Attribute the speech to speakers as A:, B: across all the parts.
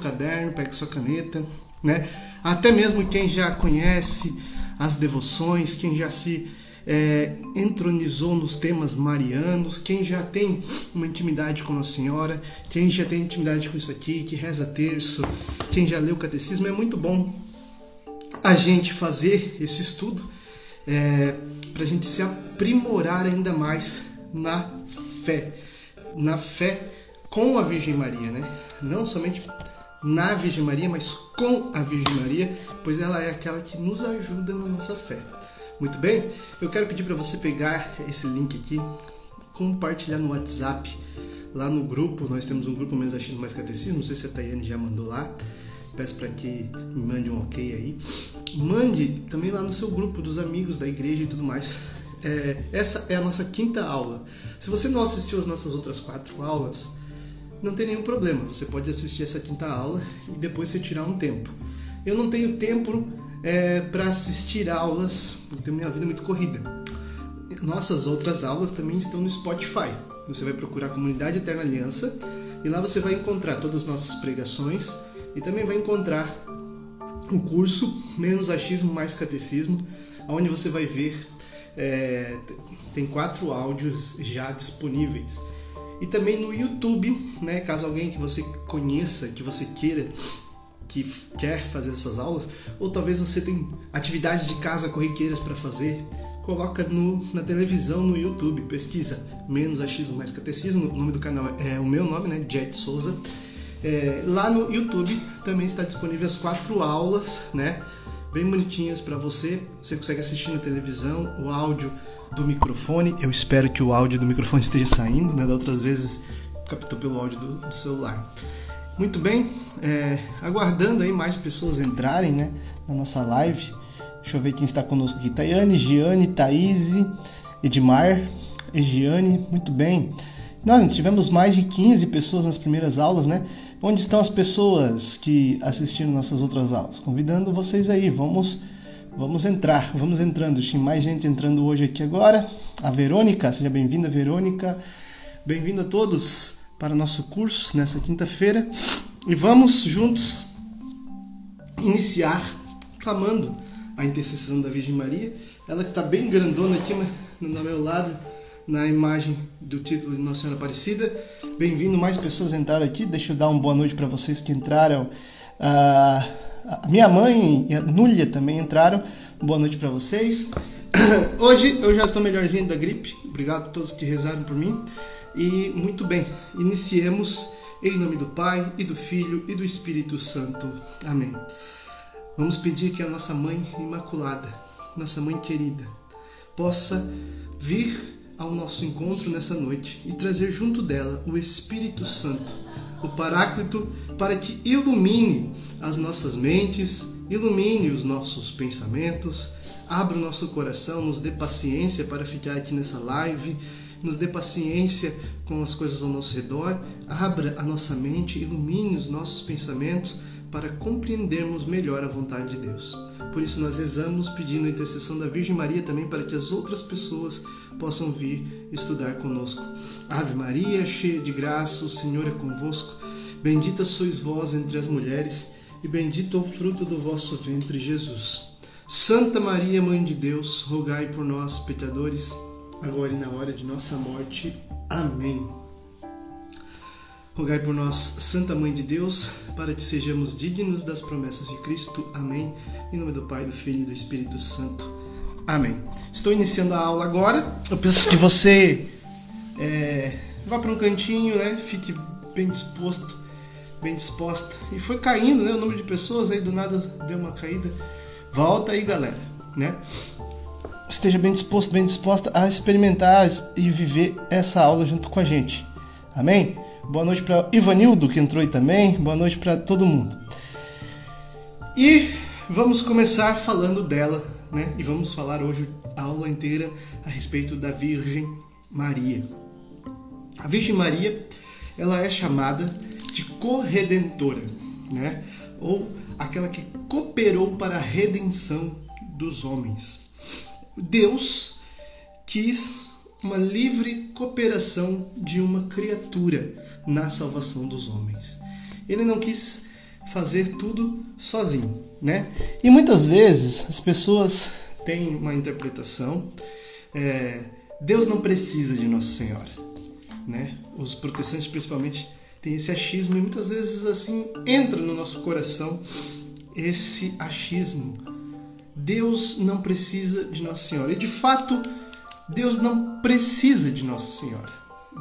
A: caderno, pegue sua caneta, né? Até mesmo quem já conhece as devoções, quem já se é, entronizou nos temas marianos, quem já tem uma intimidade com Nossa Senhora, quem já tem intimidade com isso aqui, que reza terço, quem já leu o catecismo, é muito bom a gente fazer esse estudo é, para a gente se aprimorar ainda mais na fé, na fé com a Virgem Maria, né? Não somente na Virgem Maria, mas com a Virgem Maria, pois ela é aquela que nos ajuda na nossa fé. Muito bem? Eu quero pedir para você pegar esse link aqui, compartilhar no WhatsApp, lá no grupo. Nós temos um grupo Menos Achismo Mais Catecismo. Não sei se a Tayane já mandou lá. Peço para que me mande um ok aí. Mande também lá no seu grupo dos amigos da igreja e tudo mais. É, essa é a nossa quinta aula. Se você não assistiu as nossas outras quatro aulas, não tem nenhum problema. Você pode assistir essa quinta aula e depois você tirar um tempo. Eu não tenho tempo é, para assistir aulas, porque tenho minha vida muito corrida. Nossas outras aulas também estão no Spotify. Você vai procurar Comunidade Eterna Aliança e lá você vai encontrar todas as nossas pregações e também vai encontrar o curso Menos Achismo Mais Catecismo, onde você vai ver é, tem quatro áudios já disponíveis. E também no YouTube, né, caso alguém que você conheça, que você queira que quer fazer essas aulas, ou talvez você tem atividades de casa corriqueiras para fazer, coloca no, na televisão, no YouTube, pesquisa menos achismo mais catecismo, o nome do canal é o meu nome, né, Jet Souza. É, lá no YouTube também está disponível as quatro aulas, né, bem bonitinhas para você. Você consegue assistir na televisão, o áudio do microfone. Eu espero que o áudio do microfone esteja saindo, né, da outras vezes captou pelo áudio do, do celular. Muito bem, é, aguardando aí mais pessoas entrarem né, na nossa live. Deixa eu ver quem está conosco aqui. Tayane, Giane, Thaís, Edmar, Egiane, muito bem. Nós tivemos mais de 15 pessoas nas primeiras aulas, né? Onde estão as pessoas que assistiram nossas outras aulas? Convidando vocês aí, vamos vamos entrar, vamos entrando. Tem mais gente entrando hoje aqui agora. A Verônica, seja bem-vinda, Verônica. Bem-vindo a todos para nosso curso nessa quinta-feira e vamos juntos iniciar clamando a intercessão da Virgem Maria, ela que está bem grandona aqui no meu lado, na imagem do título de Nossa Senhora Aparecida. Bem-vindo, mais pessoas entraram aqui. Deixa eu dar uma boa noite para vocês que entraram. A minha mãe e a Núlia também entraram. Boa noite para vocês. Hoje eu já estou melhorzinho da gripe. Obrigado a todos que rezaram por mim. E muito bem, iniciemos em nome do Pai e do Filho e do Espírito Santo. Amém. Vamos pedir que a nossa mãe imaculada, nossa mãe querida, possa vir ao nosso encontro nessa noite e trazer junto dela o Espírito Santo, o Paráclito, para que ilumine as nossas mentes, ilumine os nossos pensamentos, abra o nosso coração, nos dê paciência para ficar aqui nessa live nos dê paciência com as coisas ao nosso redor, abra a nossa mente, ilumine os nossos pensamentos para compreendermos melhor a vontade de Deus. Por isso nós rezamos pedindo a intercessão da Virgem Maria também para que as outras pessoas possam vir estudar conosco. Ave Maria, cheia de graça, o Senhor é convosco. Bendita sois vós entre as mulheres, e bendito é o fruto do vosso ventre, Jesus. Santa Maria, Mãe de Deus, rogai por nós, pecadores, agora e na hora de nossa morte. Amém. Rogai por nós, Santa Mãe de Deus, para que sejamos dignos das promessas de Cristo. Amém. Em nome do Pai, do Filho e do Espírito Santo. Amém. Estou iniciando a aula agora. Eu peço que você é, vá para um cantinho, né? Fique bem disposto, bem disposta. E foi caindo, né? O número de pessoas aí do nada deu uma caída. Volta aí, galera, né? esteja bem disposto, bem disposta a experimentar e viver essa aula junto com a gente. Amém? Boa noite para Ivanildo que entrou aí também. Boa noite para todo mundo. E vamos começar falando dela, né? E vamos falar hoje a aula inteira a respeito da Virgem Maria. A Virgem Maria, ela é chamada de corredentora, né? Ou aquela que cooperou para a redenção dos homens. Deus quis uma livre cooperação de uma criatura na salvação dos homens. Ele não quis fazer tudo sozinho, né? E muitas vezes as pessoas têm uma interpretação, é, Deus não precisa de Nossa Senhora, né? Os protestantes principalmente têm esse achismo e muitas vezes assim entra no nosso coração esse achismo. Deus não precisa de Nossa Senhora. E de fato, Deus não precisa de Nossa Senhora.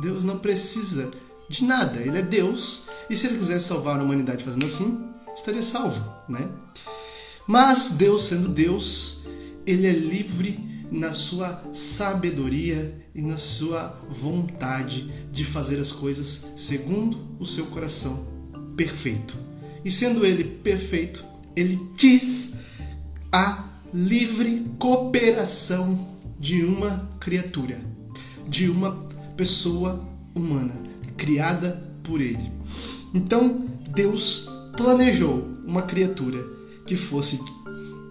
A: Deus não precisa de nada. Ele é Deus e se ele quisesse salvar a humanidade fazendo assim, estaria salvo, né? Mas Deus sendo Deus, ele é livre na sua sabedoria e na sua vontade de fazer as coisas segundo o seu coração perfeito. E sendo ele perfeito, ele quis a livre cooperação de uma criatura, de uma pessoa humana criada por ele. Então, Deus planejou uma criatura que fosse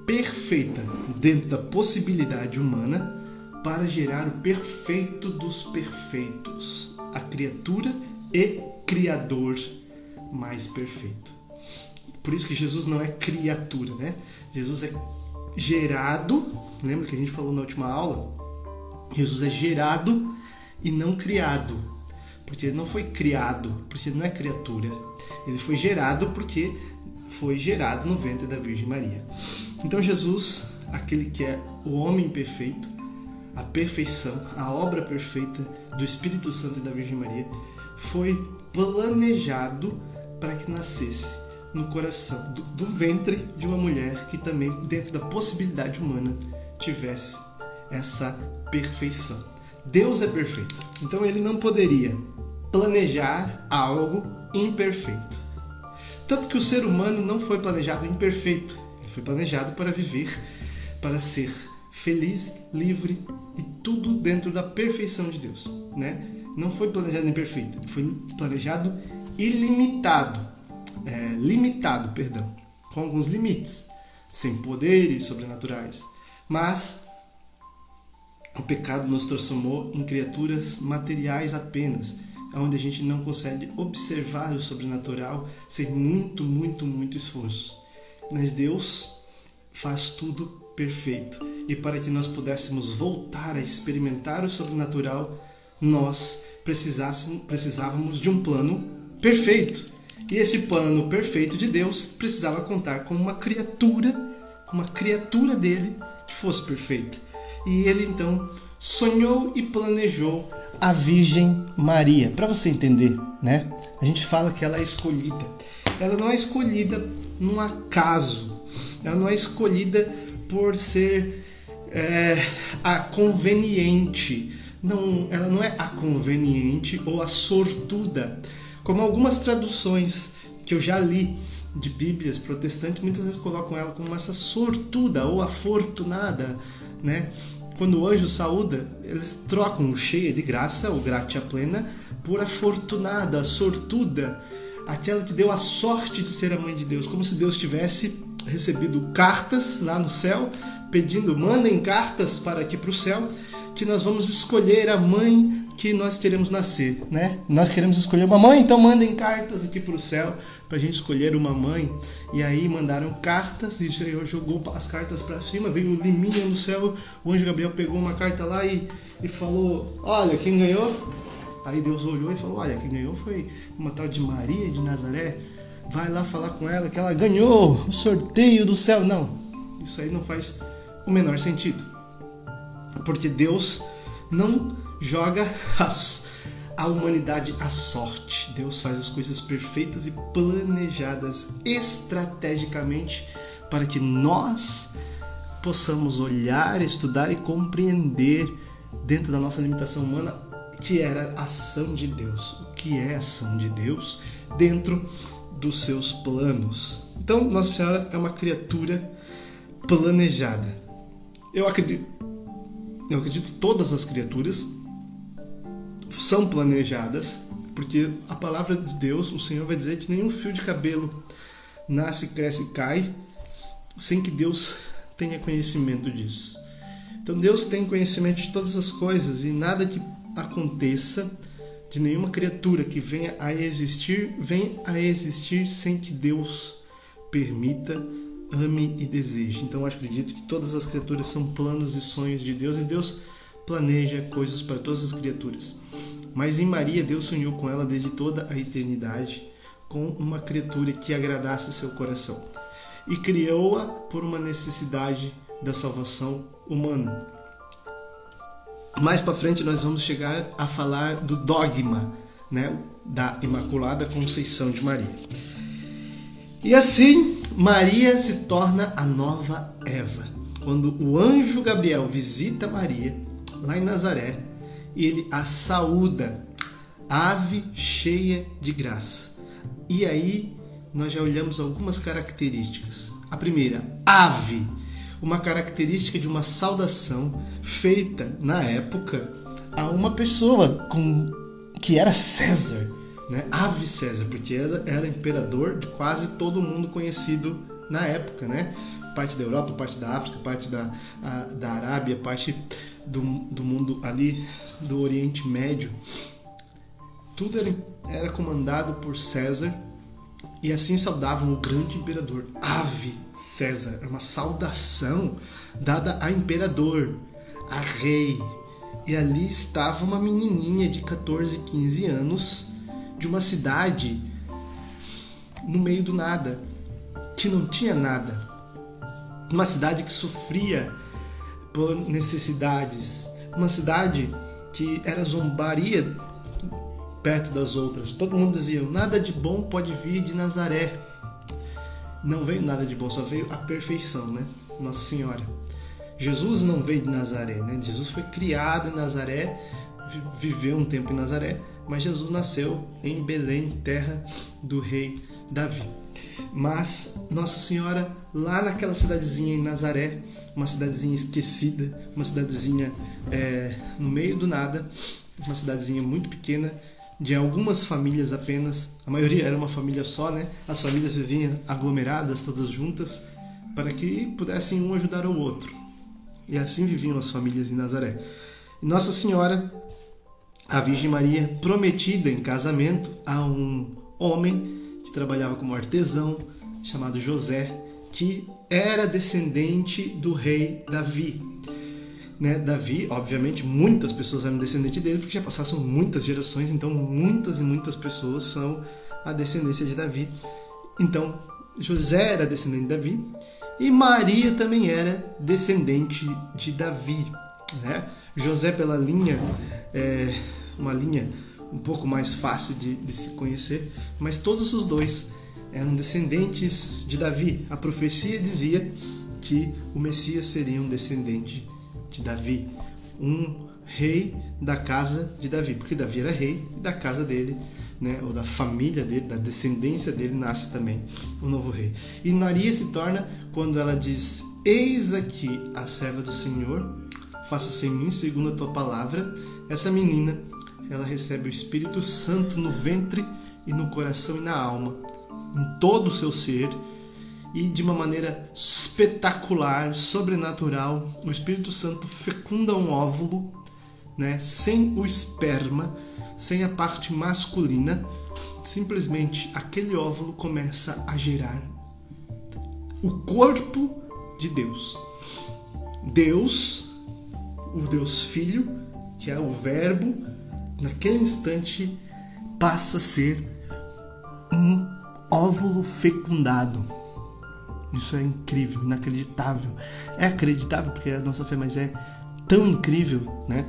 A: perfeita dentro da possibilidade humana para gerar o perfeito dos perfeitos, a criatura e criador mais perfeito. Por isso que Jesus não é criatura, né? Jesus é gerado, lembra que a gente falou na última aula? Jesus é gerado e não criado. Porque ele não foi criado, porque ele não é criatura. Ele foi gerado porque foi gerado no ventre da Virgem Maria. Então Jesus, aquele que é o homem perfeito, a perfeição, a obra perfeita do Espírito Santo e da Virgem Maria, foi planejado para que nascesse no coração, do, do, ventre de uma mulher que também, dentro da possibilidade humana, tivesse essa perfeição. Deus é perfeito, então ele não poderia planejar algo imperfeito. Tanto que o ser humano não foi planejado imperfeito, ele foi planejado para viver, para ser feliz, livre e tudo dentro da perfeição de Deus, né? Não foi planejado imperfeito, foi planejado ilimitado, é, limitado, perdão, com alguns limites, sem poderes sobrenaturais, mas o pecado nos transformou em criaturas materiais apenas, onde a gente não consegue observar o sobrenatural sem muito, muito, muito esforço. Mas Deus faz tudo perfeito. E para que nós pudéssemos voltar a experimentar o sobrenatural, nós precisávamos de um plano perfeito. E esse plano perfeito de Deus precisava contar com uma criatura, com uma criatura dele que fosse perfeita. E ele então sonhou e planejou a Virgem Maria. Para você entender, né? A gente fala que ela é escolhida. Ela não é escolhida num acaso. Ela não é escolhida por ser é, a conveniente. Não, ela não é a conveniente ou a sortuda, como algumas traduções que eu já li de Bíblias protestantes muitas vezes colocam ela como essa sortuda ou afortunada, né? quando o anjo saúda, eles trocam o cheia de graça, ou gratia plena, por afortunada, sortuda, aquela que deu a sorte de ser a mãe de Deus, como se Deus tivesse recebido cartas lá no céu, pedindo, mandem cartas para aqui para o céu, que nós vamos escolher a mãe que nós queremos nascer, né? Nós queremos escolher uma mãe, então mandem cartas aqui para o céu para a gente escolher uma mãe. E aí mandaram cartas, e o Senhor jogou as cartas para cima, veio o liminha no céu, o anjo Gabriel pegou uma carta lá e, e falou: Olha, quem ganhou? Aí Deus olhou e falou: Olha, quem ganhou foi uma tal de Maria de Nazaré. Vai lá falar com ela que ela ganhou o sorteio do céu. Não, isso aí não faz o menor sentido. Porque Deus não joga as, a humanidade à sorte. Deus faz as coisas perfeitas e planejadas estrategicamente para que nós possamos olhar, estudar e compreender dentro da nossa limitação humana que era a ação de Deus, o que é a ação de Deus dentro dos seus planos. Então, Nossa Senhora é uma criatura planejada. Eu acredito, eu acredito que todas as criaturas são planejadas, porque a palavra de Deus, o Senhor vai dizer que nenhum fio de cabelo nasce, cresce e cai sem que Deus tenha conhecimento disso. Então Deus tem conhecimento de todas as coisas e nada que aconteça de nenhuma criatura que venha a existir, vem a existir sem que Deus permita, ame e deseje. Então eu acredito que todas as criaturas são planos e sonhos de Deus e Deus planeja coisas para todas as criaturas. Mas em Maria, Deus sonhou com ela desde toda a eternidade, com uma criatura que agradasse seu coração. E criou-a por uma necessidade da salvação humana. Mais para frente nós vamos chegar a falar do dogma, né, da Imaculada Conceição de Maria. E assim, Maria se torna a nova Eva. Quando o anjo Gabriel visita Maria, lá em Nazaré, e ele a saúda, ave cheia de graça. E aí nós já olhamos algumas características. A primeira, ave, uma característica de uma saudação feita na época a uma pessoa com que era César, né? Ave César, porque era, era imperador de quase todo mundo conhecido na época, né? Parte da Europa, parte da África, parte da, a, da Arábia, parte do, do mundo ali do Oriente Médio. Tudo era, era comandado por César e assim saudavam o grande imperador. Ave César, é uma saudação dada a imperador, a rei. E ali estava uma menininha de 14, 15 anos de uma cidade no meio do nada, que não tinha nada. Uma cidade que sofria por necessidades, uma cidade que era zombaria perto das outras. Todo mundo dizia: nada de bom pode vir de Nazaré. Não veio nada de bom, só veio a perfeição, né? Nossa Senhora. Jesus não veio de Nazaré, né? Jesus foi criado em Nazaré, viveu um tempo em Nazaré, mas Jesus nasceu em Belém, terra do rei Davi. Mas Nossa Senhora, lá naquela cidadezinha em Nazaré, uma cidadezinha esquecida, uma cidadezinha é, no meio do nada, uma cidadezinha muito pequena, de algumas famílias apenas, a maioria era uma família só, né? As famílias viviam aglomeradas, todas juntas, para que pudessem um ajudar o outro. E assim viviam as famílias em Nazaré. E Nossa Senhora a Virgem Maria prometida em casamento a um homem que trabalhava como artesão, chamado José, que era descendente do rei Davi. Né? Davi, obviamente, muitas pessoas eram descendentes dele, porque já passaram muitas gerações, então muitas e muitas pessoas são a descendência de Davi. Então, José era descendente de Davi e Maria também era descendente de Davi. Né? José, pela linha é, uma linha um pouco mais fácil de, de se conhecer, mas todos os dois eram descendentes de Davi. A profecia dizia que o Messias seria um descendente de Davi, um rei da casa de Davi, porque Davi era rei da casa dele, né, ou da família dele, da descendência dele, nasce também um novo rei. E Maria se torna quando ela diz: Eis aqui a serva do Senhor, faça-se em mim segundo a tua palavra. Essa menina ela recebe o Espírito Santo no ventre e no coração e na alma, em todo o seu ser, e de uma maneira espetacular, sobrenatural, o Espírito Santo fecunda um óvulo, né, sem o esperma, sem a parte masculina, simplesmente aquele óvulo começa a gerar o corpo de Deus. Deus, o Deus Filho, que é o Verbo, naquele instante passa a ser um óvulo fecundado. Isso é incrível, inacreditável. É acreditável porque é a nossa fé, mas é tão incrível, né?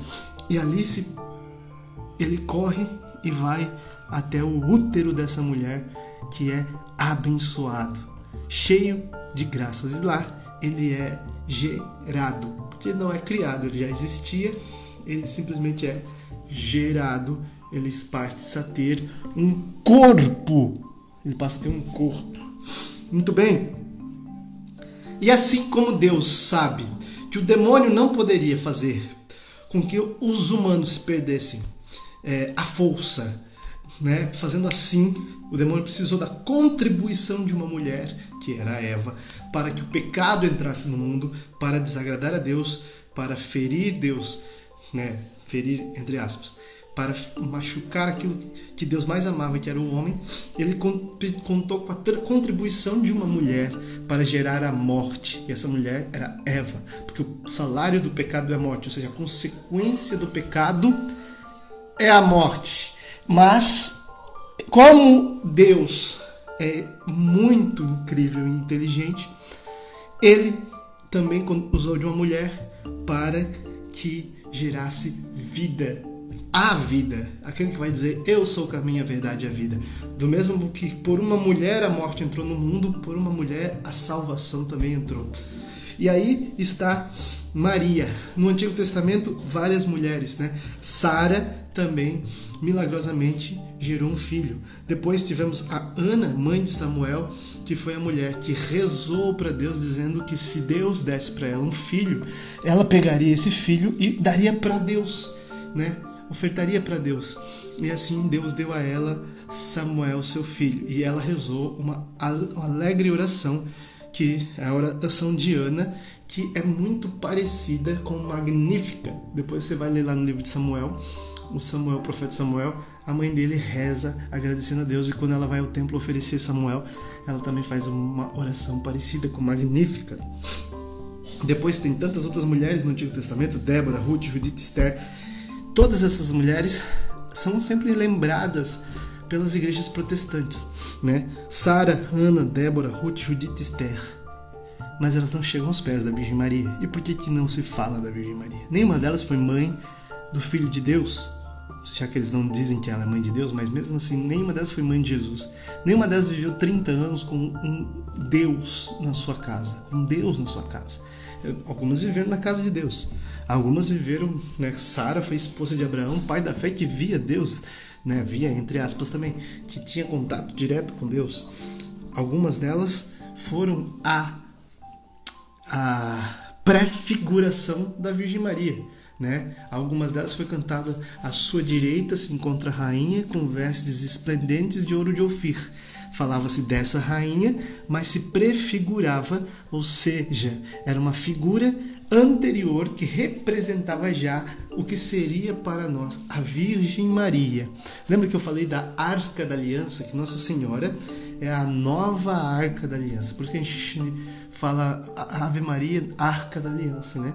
A: E Alice, ele corre e vai até o útero dessa mulher que é abençoado, cheio de graças. E lá ele é gerado, porque não é criado, ele já existia, ele simplesmente é gerado, ele passa a ter um corpo. Ele passa a ter um corpo. Muito bem. E assim como Deus sabe que o demônio não poderia fazer com que os humanos se perdessem é, a força, né? fazendo assim, o demônio precisou da contribuição de uma mulher, que era Eva, para que o pecado entrasse no mundo, para desagradar a Deus, para ferir Deus, né? ferir entre aspas, para machucar aquilo que Deus mais amava, que era o homem, ele contou com a contribuição de uma mulher para gerar a morte. E essa mulher era Eva, porque o salário do pecado é a morte, ou seja, a consequência do pecado é a morte. Mas como Deus é muito incrível e inteligente, ele também usou de uma mulher para que gerasse vida a vida, aquele que vai dizer eu sou o caminho, a verdade e a vida. Do mesmo que por uma mulher a morte entrou no mundo, por uma mulher a salvação também entrou. E aí está Maria. No Antigo Testamento, várias mulheres, né? Sara também milagrosamente gerou um filho. Depois tivemos a Ana, mãe de Samuel, que foi a mulher que rezou para Deus dizendo que se Deus desse para ela um filho, ela pegaria esse filho e daria para Deus, né? Ofertaria para Deus. E assim Deus deu a ela Samuel, seu filho, e ela rezou uma alegre oração, que é a oração de Ana, que é muito parecida com Magnífica. Depois você vai ler lá no livro de Samuel, o Samuel, o profeta Samuel, a mãe dele reza agradecendo a Deus e quando ela vai ao templo oferecer Samuel, ela também faz uma oração parecida com Magnífica. Depois tem tantas outras mulheres no Antigo Testamento, Débora, Ruth, Judite, Esther, todas essas mulheres são sempre lembradas pelas igrejas protestantes, né? Sara, Ana, Débora, Ruth, Judite, Esther. Mas elas não chegam aos pés da Virgem Maria. E por que, que não se fala da Virgem Maria? Nenhuma delas foi mãe do Filho de Deus, já que eles não dizem que ela é mãe de Deus, mas mesmo assim, nenhuma delas foi mãe de Jesus. Nenhuma delas viveu 30 anos com um Deus na sua casa, com Deus na sua casa. Algumas viveram na casa de Deus, Algumas viveram, né? Sara foi esposa de Abraão, pai da fé que via Deus, né? Via entre aspas também, que tinha contato direto com Deus. Algumas delas foram a a prefiguração da Virgem Maria. Né? Algumas delas foi cantada à sua direita se encontra a rainha com vestes esplendentes de ouro de Ofir. Falava-se dessa rainha, mas se prefigurava, ou seja, era uma figura anterior que representava já o que seria para nós a Virgem Maria. Lembra que eu falei da Arca da Aliança, que Nossa Senhora é a nova Arca da Aliança. Por isso que a gente fala Ave Maria, Arca da Aliança, né?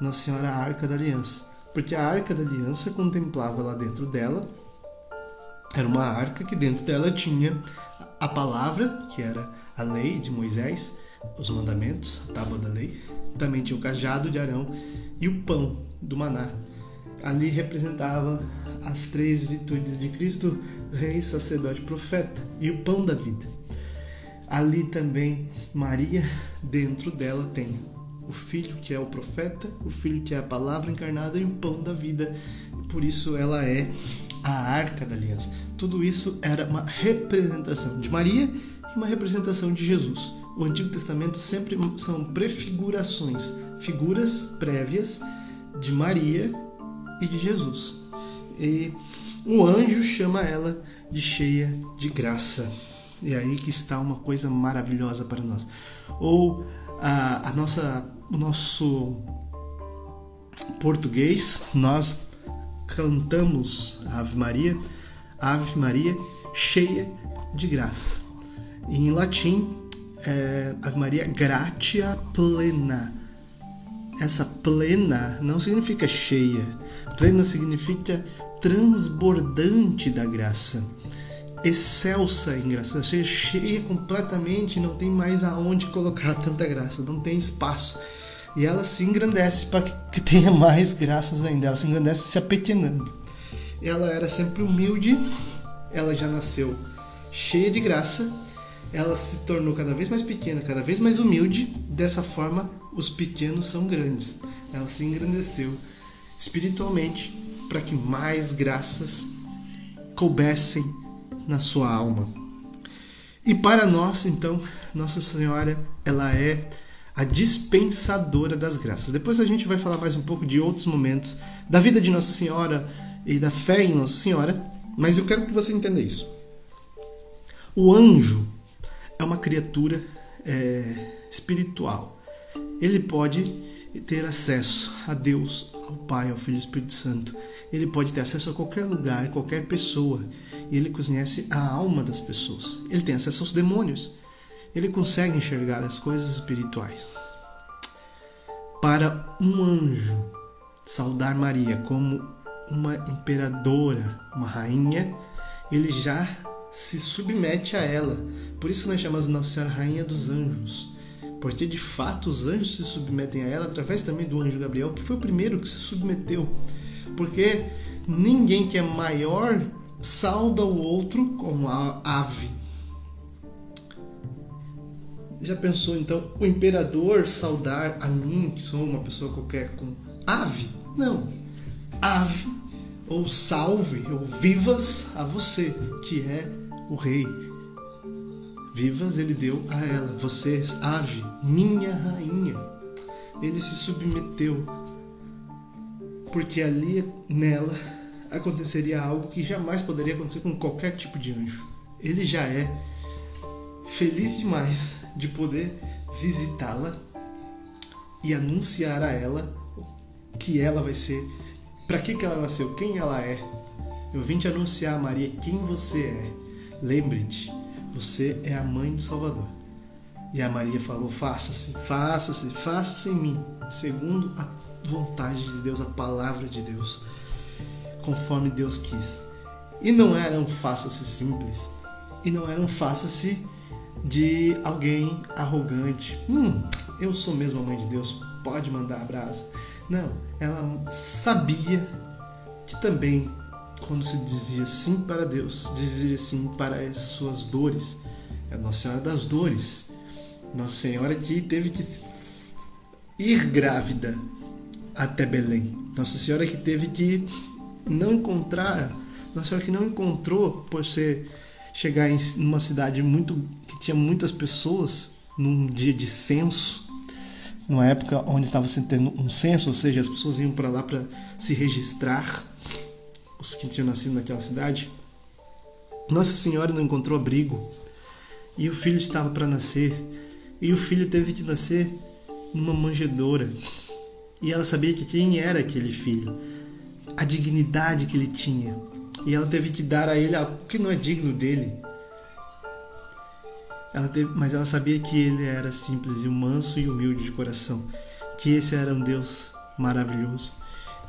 A: Nossa Senhora, Arca da Aliança. Porque a Arca da Aliança contemplava lá dentro dela, era uma arca que dentro dela tinha a palavra, que era a lei de Moisés, os mandamentos, a tábua da lei, também tinha o cajado de Arão e o pão do maná. Ali representava as três virtudes de Cristo, rei, sacerdote, profeta e o pão da vida. Ali também Maria, dentro dela tem o filho que é o profeta, o filho que é a palavra encarnada e o pão da vida. Por isso ela é a arca da aliança. Tudo isso era uma representação de Maria e uma representação de Jesus o Antigo Testamento sempre são prefigurações, figuras prévias de Maria e de Jesus. E o anjo chama ela de cheia de graça. E aí que está uma coisa maravilhosa para nós. Ou a, a nossa, o nosso português, nós cantamos Ave Maria, Ave Maria, cheia de graça. Em latim, é, Ave Maria gratia plena. Essa plena não significa cheia. Plena significa transbordante da graça. Excelsa em graça, seja, cheia completamente, não tem mais aonde colocar tanta graça, não tem espaço. E ela se engrandece para que tenha mais graças ainda. Ela se engrandece se apequenando. Ela era sempre humilde, ela já nasceu cheia de graça ela se tornou cada vez mais pequena, cada vez mais humilde. Dessa forma, os pequenos são grandes. Ela se engrandeceu espiritualmente para que mais graças coubessem na sua alma. E para nós, então, Nossa Senhora, ela é a dispensadora das graças. Depois a gente vai falar mais um pouco de outros momentos da vida de Nossa Senhora e da fé em Nossa Senhora, mas eu quero que você entenda isso. O anjo é uma criatura é, espiritual. ele pode ter acesso a Deus, ao Pai, ao Filho e ao Espírito Santo. Ele pode ter acesso a qualquer lugar, qualquer pessoa. E ele conhece a alma das pessoas. Ele tem acesso aos demônios. Ele consegue enxergar as coisas espirituais. Para um anjo saudar Maria como uma imperadora, uma rainha, ele já se submete a ela. Por isso nós chamamos Nossa Senhora Rainha dos Anjos. Porque de fato os anjos se submetem a ela através também do anjo Gabriel, que foi o primeiro que se submeteu. Porque ninguém que é maior sauda o outro como a ave. Já pensou então o imperador saudar a mim, que sou uma pessoa qualquer, com ave? Não. Ave ou salve ou vivas a você, que é o rei, vivas ele deu a ela. Você, ave, minha rainha. Ele se submeteu, porque ali nela aconteceria algo que jamais poderia acontecer com qualquer tipo de anjo. Ele já é feliz demais de poder visitá-la e anunciar a ela que ela vai ser, para que, que ela nasceu, quem ela é. Eu vim te anunciar, Maria, quem você é. Lembre-te, você é a mãe do Salvador. E a Maria falou: Faça-se, faça-se, faça-se em mim, segundo a vontade de Deus, a palavra de Deus, conforme Deus quis. E não era um faça-se simples, e não era um faça-se de alguém arrogante. Hum, eu sou mesmo a mãe de Deus, pode mandar a brasa. Não, ela sabia que também quando se dizia sim para Deus, dizia sim para as suas dores. É Nossa Senhora das Dores. Nossa Senhora que teve que ir grávida até Belém. Nossa Senhora que teve que não encontrar, Nossa Senhora que não encontrou por ser chegar em uma cidade muito que tinha muitas pessoas num dia de censo, numa época onde estava se tendo um censo, ou seja, as pessoas iam para lá para se registrar os que tinham nascido naquela cidade, Nossa Senhora não encontrou abrigo e o filho estava para nascer e o filho teve que nascer numa manjedoura e ela sabia que quem era aquele filho, a dignidade que ele tinha e ela teve que dar a ele algo que não é digno dele. Ela teve, mas ela sabia que ele era simples e manso e humilde de coração, que esse era um Deus maravilhoso.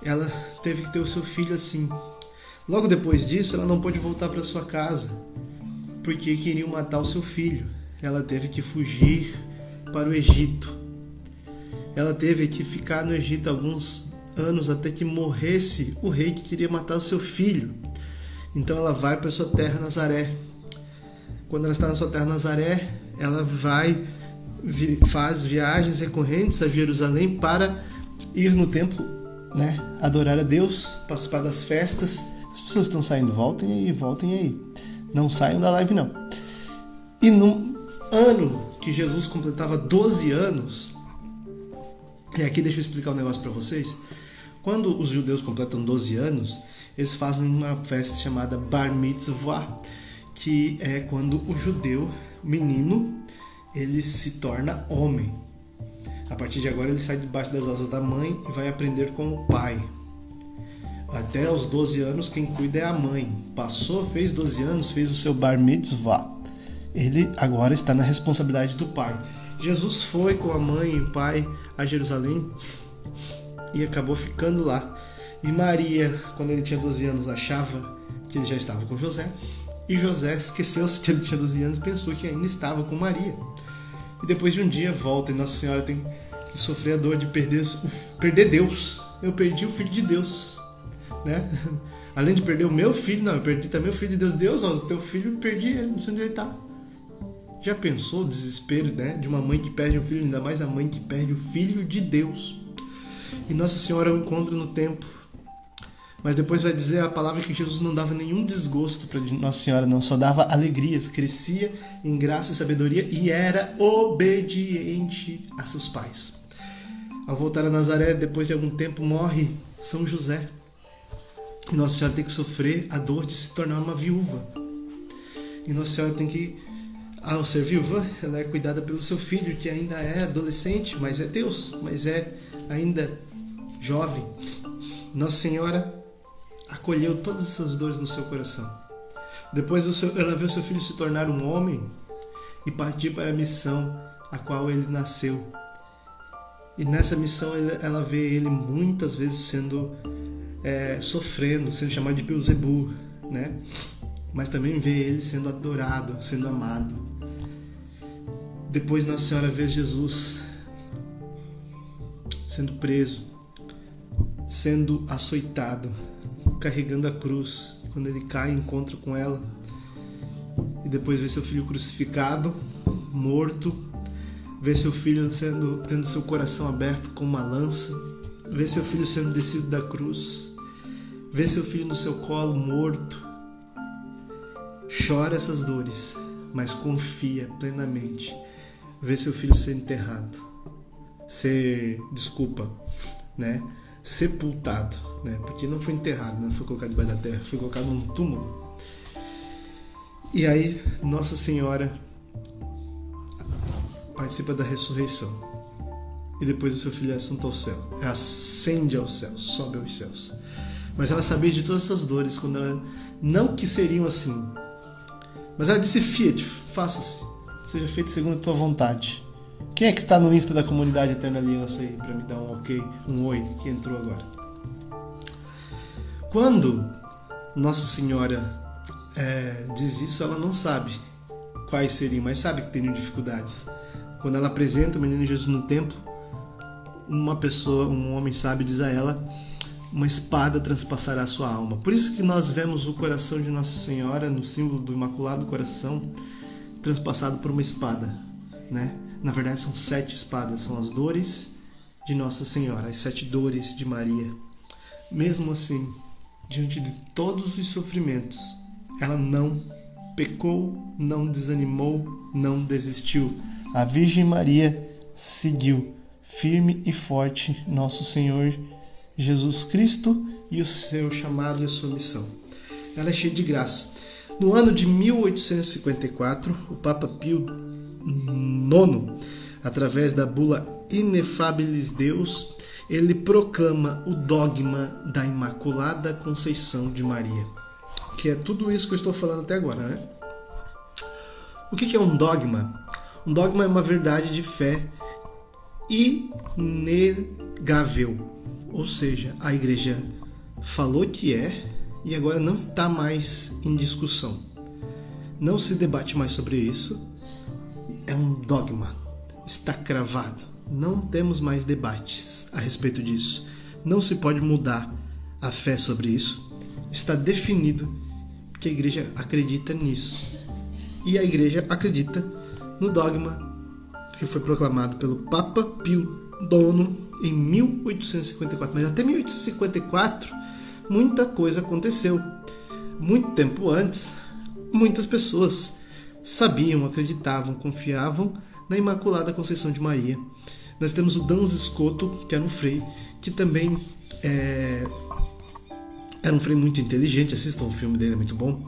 A: Ela teve que ter o seu filho assim, Logo depois disso, ela não pôde voltar para sua casa, porque queriam matar o seu filho. Ela teve que fugir para o Egito. Ela teve que ficar no Egito alguns anos até que morresse o rei que queria matar o seu filho. Então ela vai para sua terra Nazaré. Quando ela está na sua terra Nazaré, ela vai faz viagens recorrentes a Jerusalém para ir no templo, né, adorar a Deus, participar das festas as pessoas estão saindo, voltem aí, voltem aí. Não saiam da live, não. E no ano que Jesus completava 12 anos, e aqui deixa eu explicar um negócio para vocês. Quando os judeus completam 12 anos, eles fazem uma festa chamada Bar Mitzvah, que é quando o judeu, menino, ele se torna homem. A partir de agora ele sai debaixo das asas da mãe e vai aprender com o pai. Até os 12 anos, quem cuida é a mãe. Passou, fez 12 anos, fez o seu bar mitzvah. Ele agora está na responsabilidade do pai. Jesus foi com a mãe e o pai a Jerusalém e acabou ficando lá. E Maria, quando ele tinha 12 anos, achava que ele já estava com José. E José esqueceu-se que ele tinha 12 anos e pensou que ainda estava com Maria. E depois de um dia volta e Nossa Senhora tem que sofrer a dor de perder, perder Deus. Eu perdi o Filho de Deus né? Além de perder o meu filho, não, eu perdi também o filho de Deus. Deus, ó, o teu filho, perdi ele, não sei onde ele tá. Já pensou o desespero, né? De uma mãe que perde um filho, ainda mais a mãe que perde o filho de Deus. E Nossa Senhora o encontra no templo. Mas depois vai dizer a palavra que Jesus não dava nenhum desgosto para Nossa Senhora, não, só dava alegrias, crescia em graça e sabedoria e era obediente a seus pais. Ao voltar a Nazaré, depois de algum tempo, morre São José. E Nossa Senhora tem que sofrer a dor de se tornar uma viúva. E Nossa Senhora tem que ao ser viúva, ela é cuidada pelo seu filho, que ainda é adolescente, mas é Deus, mas é ainda jovem. Nossa Senhora acolheu todas essas dores no seu coração. Depois ela viu seu filho se tornar um homem e partir para a missão a qual ele nasceu. E nessa missão ela vê ele muitas vezes sendo é, sofrendo, sendo chamado de Beelzebub, né? Mas também vê ele sendo adorado, sendo amado. Depois Nossa Senhora vê Jesus sendo preso, sendo açoitado, carregando a cruz. Quando ele cai, encontra com ela. E depois vê seu filho crucificado, morto. Vê seu filho sendo, tendo seu coração aberto com uma lança. Vê seu filho sendo descido da cruz. Vê seu filho no seu colo morto. Chora essas dores, mas confia plenamente. Vê seu filho ser enterrado. Ser, desculpa, né? sepultado, né? Porque não foi enterrado, não foi colocado debaixo da terra, foi colocado num túmulo. E aí Nossa Senhora participa da ressurreição. E depois o seu filho é assunto ao céu, ascende aos céus, sobe aos céus. Mas ela sabia de todas essas dores quando ela não que seriam assim. Mas ela disse: Fiat, faça-se, seja feito segundo a tua vontade. Quem é que está no Insta da comunidade Eterna Aliança aí para me dar um ok, um oi que entrou agora? Quando Nossa Senhora é, diz isso, ela não sabe quais seriam, mas sabe que teriam dificuldades. Quando ela apresenta o menino Jesus no templo, uma pessoa, um homem sábio diz a ela: uma espada transpassará sua alma. Por isso que nós vemos o coração de Nossa Senhora no símbolo do Imaculado Coração transpassado por uma espada, né? Na verdade, são sete espadas, são as dores de Nossa Senhora, as sete dores de Maria. Mesmo assim, diante de todos os sofrimentos, ela não pecou, não desanimou, não desistiu. A Virgem Maria seguiu firme e forte nosso Senhor Jesus Cristo e o seu chamado e a sua missão. Ela é cheia de graça. No ano de 1854, o Papa Pio nono, através da bula Inefabilis Deus, ele proclama o dogma da Imaculada Conceição de Maria, que é tudo isso que eu estou falando até agora, né? O que é um dogma? Um dogma é uma verdade de fé inegável, ou seja, a igreja falou que é e agora não está mais em discussão. Não se debate mais sobre isso, é um dogma, está cravado. Não temos mais debates a respeito disso. Não se pode mudar a fé sobre isso. Está definido que a igreja acredita nisso. E a igreja acredita no dogma que foi proclamado pelo Papa Pio IX em 1854. Mas até 1854 muita coisa aconteceu. Muito tempo antes, muitas pessoas sabiam, acreditavam, confiavam na Imaculada Conceição de Maria. Nós temos o Dans Escoto, que era um frei, que também é, era um frei muito inteligente, assistam o filme dele, é muito bom.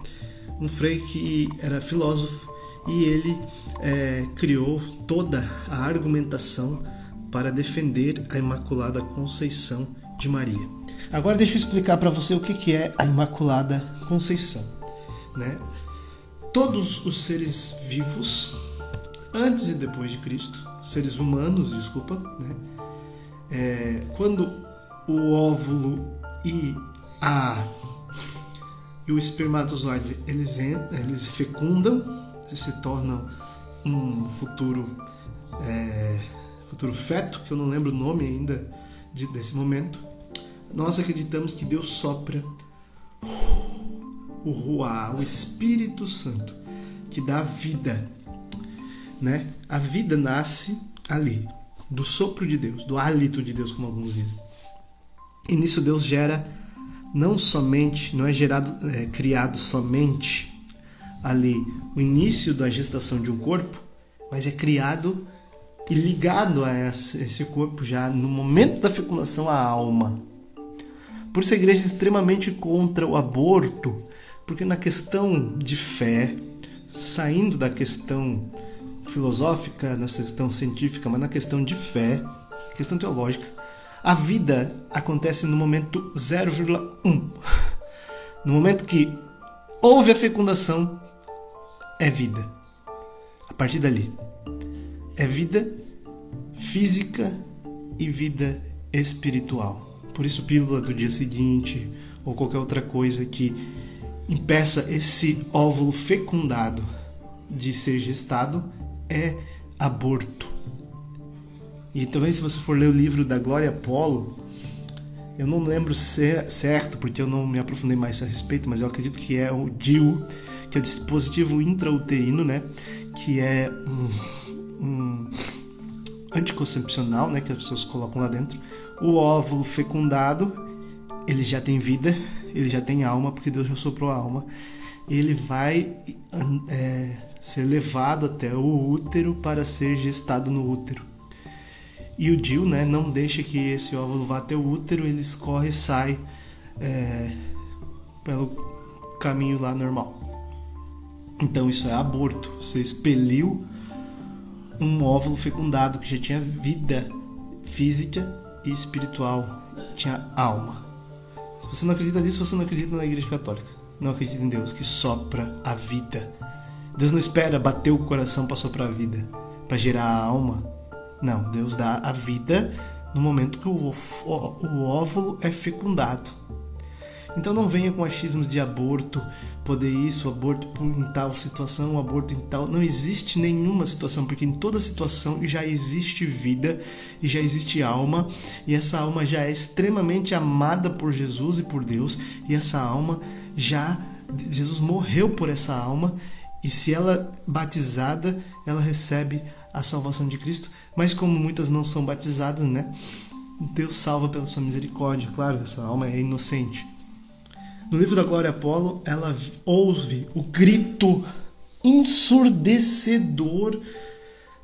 A: Um frei que era filósofo e ele é, criou toda a argumentação para defender a Imaculada Conceição de Maria. Agora deixa eu explicar para você o que é a Imaculada Conceição. Né? todos os seres vivos, antes e depois de Cristo, seres humanos, desculpa, né? É, quando o óvulo e a e o espermatozoide eles, eles fecundam, se tornam um futuro é, futuro feto, que eu não lembro o nome ainda de, desse momento. Nós acreditamos que Deus sopra o Ruá, o Espírito Santo, que dá vida. Né? A vida nasce ali, do sopro de Deus, do hálito de Deus, como alguns dizem. E nisso Deus gera não somente, não é gerado, é criado somente ali o início da gestação de um corpo, mas é criado e ligado a esse corpo já no momento da fecundação a alma. Por isso a igreja é extremamente contra o aborto porque na questão de fé, saindo da questão filosófica, na questão científica, mas na questão de fé, questão teológica, a vida acontece no momento 0,1. No momento que houve a fecundação, é vida. A partir dali, é vida física e vida espiritual. Por isso, pílula do dia seguinte ou qualquer outra coisa que impeça esse óvulo fecundado de ser gestado é aborto. E também, se você for ler o livro da Glória Apolo, eu não lembro certo, porque eu não me aprofundei mais a respeito, mas eu acredito que é o DIU, que é o dispositivo intrauterino, né? Que é um, um anticoncepcional, né? Que as pessoas colocam lá dentro. O óvulo fecundado, ele já tem vida, ele já tem alma, porque Deus já soprou a alma. Ele vai é, ser levado até o útero para ser gestado no útero. E o DIL né, não deixa que esse óvulo vá até o útero, ele escorre e sai é, pelo caminho lá normal. Então isso é aborto. Você expeliu um óvulo fecundado que já tinha vida física e espiritual, tinha alma. Se você não acredita nisso, você não acredita na Igreja Católica. Não acredita em Deus que sopra a vida. Deus não espera bater o coração para soprar a vida, para gerar a alma. Não, Deus dá a vida no momento que o, o óvulo é fecundado. Então não venha com achismos de aborto, poder isso, aborto em tal situação, aborto em tal. Não existe nenhuma situação, porque em toda situação já existe vida e já existe alma, e essa alma já é extremamente amada por Jesus e por Deus, e essa alma já Jesus morreu por essa alma e se ela batizada, ela recebe a salvação de Cristo. Mas como muitas não são batizadas, né? Deus salva pela sua misericórdia. Claro, essa alma é inocente. No livro da Glória Apolo, ela ouve o grito ensurdecedor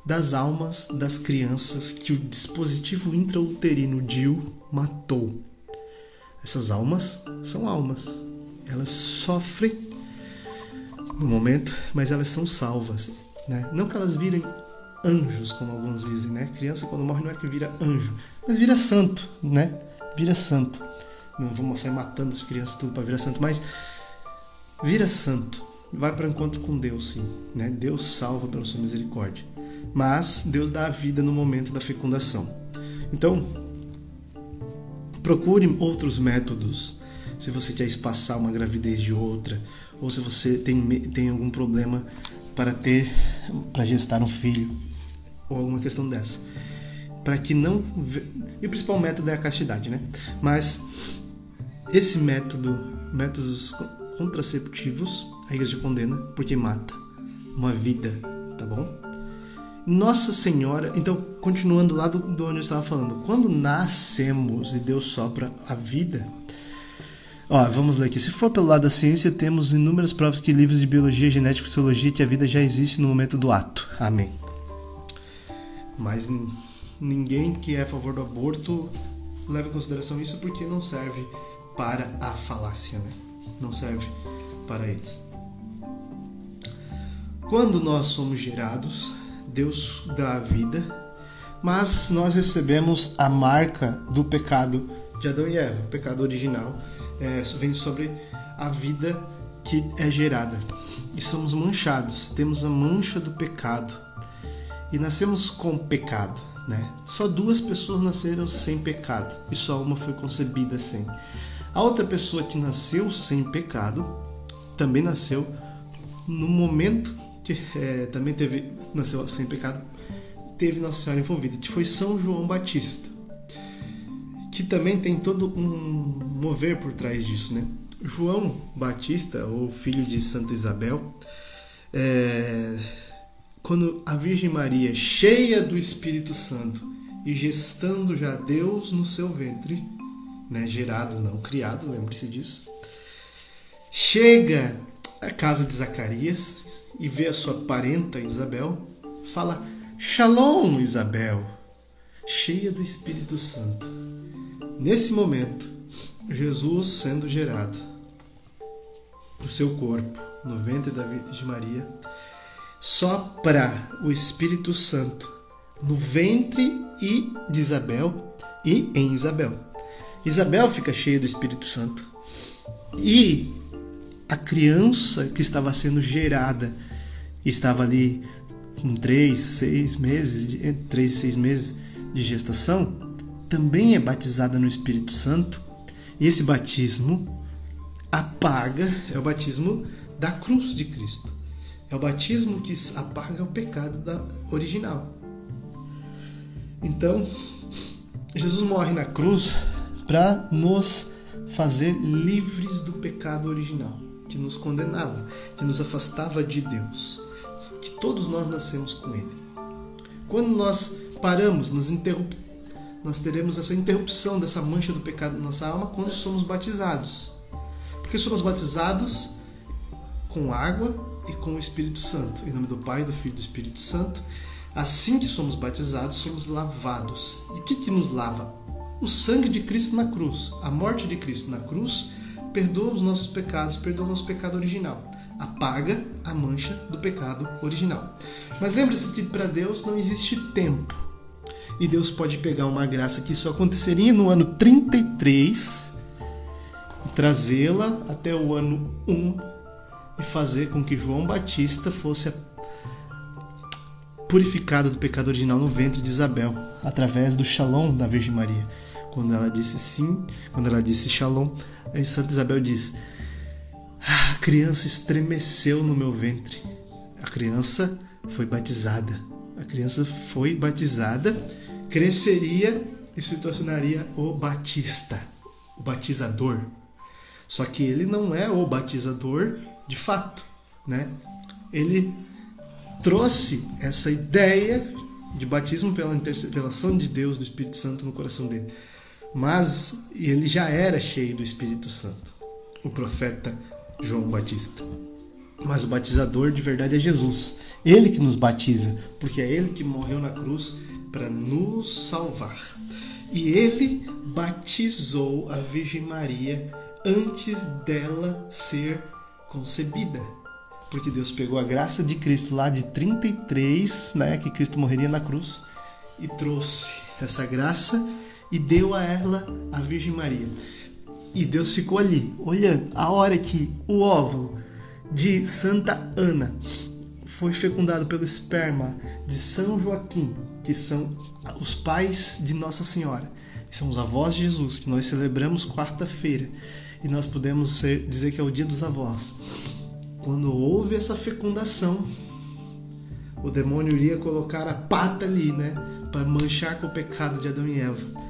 A: das almas das crianças que o dispositivo intrauterino DIL matou. Essas almas são almas. Elas sofrem no momento, mas elas são salvas. Né? Não que elas virem anjos, como alguns dizem, né? Criança quando morre não é que vira anjo, mas vira santo, né? Vira santo. Não vamos sair matando as crianças tudo para virar santo, mas vira santo. Vai para encontro com Deus, sim, né? Deus salva pela sua misericórdia. Mas Deus dá a vida no momento da fecundação. Então, procure outros métodos se você quer espaçar uma gravidez de outra, ou se você tem, tem algum problema para ter, para gestar um filho, ou alguma questão dessa. Para que não. E o principal método é a castidade, né? Mas esse método, métodos contraceptivos, a igreja condena porque mata uma vida, tá bom? Nossa Senhora, então, continuando lá do, do onde eu estava falando, quando nascemos e Deus sopra a vida, Ó, vamos ler aqui. Se for pelo lado da ciência, temos inúmeras provas que livros de biologia, genética e fisiologia que a vida já existe no momento do ato. Amém. Mas ninguém que é a favor do aborto leva em consideração isso porque não serve para a falácia, né? Não serve para eles. Quando nós somos gerados, Deus dá a vida, mas nós recebemos a marca do pecado de Adão e Eva, o pecado original é, vem sobre a vida que é gerada. E somos manchados, temos a mancha do pecado. E nascemos com pecado, né? Só duas pessoas nasceram sem pecado e só uma foi concebida sem. A outra pessoa que nasceu sem pecado também nasceu no momento que é, também teve nasceu sem pecado, teve Nossa Senhora envolvida, que foi São João Batista que também tem todo um mover por trás disso, né? João Batista, ou filho de Santa Isabel, é, quando a Virgem Maria, cheia do Espírito Santo e gestando já Deus no seu ventre, né, gerado não criado, lembre-se disso, chega à casa de Zacarias e vê a sua parenta Isabel, fala: Shalom, Isabel, cheia do Espírito Santo. Nesse momento, Jesus sendo gerado, o seu corpo no ventre da Virgem Maria, sopra o Espírito Santo no ventre e de Isabel e em Isabel. Isabel fica cheia do Espírito Santo. E a criança que estava sendo gerada estava ali com três, seis meses, entre três e seis meses de gestação, também é batizada no Espírito Santo. E esse batismo apaga, é o batismo da cruz de Cristo. É o batismo que apaga o pecado da original. Então, Jesus morre na cruz para nos fazer livres do pecado original, que nos condenava, que nos afastava de Deus, que todos nós nascemos com Ele. Quando nós paramos, nos interromp... nós teremos essa interrupção dessa mancha do pecado na nossa alma quando somos batizados. Porque somos batizados com água e com o Espírito Santo. Em nome do Pai, do Filho e do Espírito Santo. Assim que somos batizados, somos lavados. E o que, que nos lava? O sangue de Cristo na cruz, a morte de Cristo na cruz, perdoa os nossos pecados, perdoa o nosso pecado original, apaga a mancha do pecado original. Mas lembre-se que para Deus não existe tempo. E Deus pode pegar uma graça que só aconteceria no ano 33 e trazê-la até o ano 1 e fazer com que João Batista fosse purificado do pecado original no ventre de Isabel, através do shalom da Virgem Maria. Quando ela disse sim, quando ela disse shalom, aí Santa Isabel diz: ah, A criança estremeceu no meu ventre. A criança foi batizada. A criança foi batizada, cresceria e se tornaria o batista, o batizador. Só que ele não é o batizador de fato, né? Ele trouxe essa ideia de batismo pela interpelação de Deus, do Espírito Santo no coração dele. Mas ele já era cheio do Espírito Santo, o profeta João Batista. Mas o batizador de verdade é Jesus. Ele que nos batiza, porque é ele que morreu na cruz para nos salvar. E ele batizou a Virgem Maria antes dela ser concebida. Porque Deus pegou a graça de Cristo lá de 33, né, que Cristo morreria na cruz, e trouxe essa graça e deu a ela a Virgem Maria. E Deus ficou ali, olhando a hora que o óvulo de Santa Ana foi fecundado pelo esperma de São Joaquim, que são os pais de Nossa Senhora, que são os avós de Jesus, que nós celebramos quarta-feira e nós podemos ser, dizer que é o dia dos avós. Quando houve essa fecundação, o demônio iria colocar a pata ali, né, para manchar com o pecado de Adão e Eva.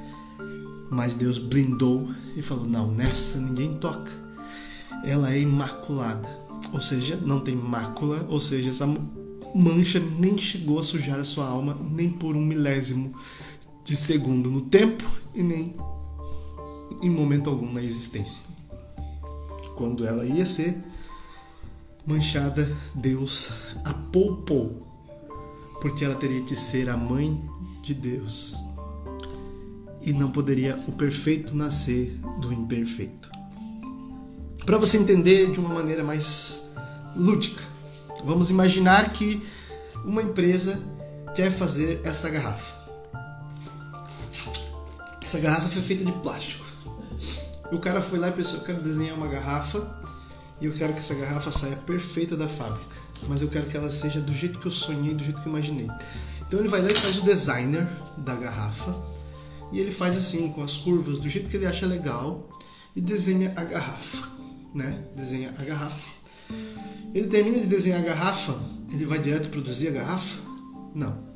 A: Mas Deus blindou e falou: não, nessa ninguém toca. Ela é imaculada, ou seja, não tem mácula, ou seja, essa mancha nem chegou a sujar a sua alma nem por um milésimo de segundo no tempo e nem em momento algum na existência quando ela ia ser manchada, Deus a poupou, porque ela teria que ser a mãe de Deus. E não poderia o perfeito nascer do imperfeito. Para você entender de uma maneira mais lúdica, vamos imaginar que uma empresa quer fazer essa garrafa. Essa garrafa foi feita de plástico. E o cara foi lá e pensou: eu quero desenhar uma garrafa e eu quero que essa garrafa saia perfeita da fábrica, mas eu quero que ela seja do jeito que eu sonhei, do jeito que eu imaginei. Então ele vai lá e faz o designer da garrafa e ele faz assim com as curvas do jeito que ele acha legal e desenha a garrafa, né? Desenha a garrafa. Ele termina de desenhar a garrafa, ele vai direto produzir a garrafa? Não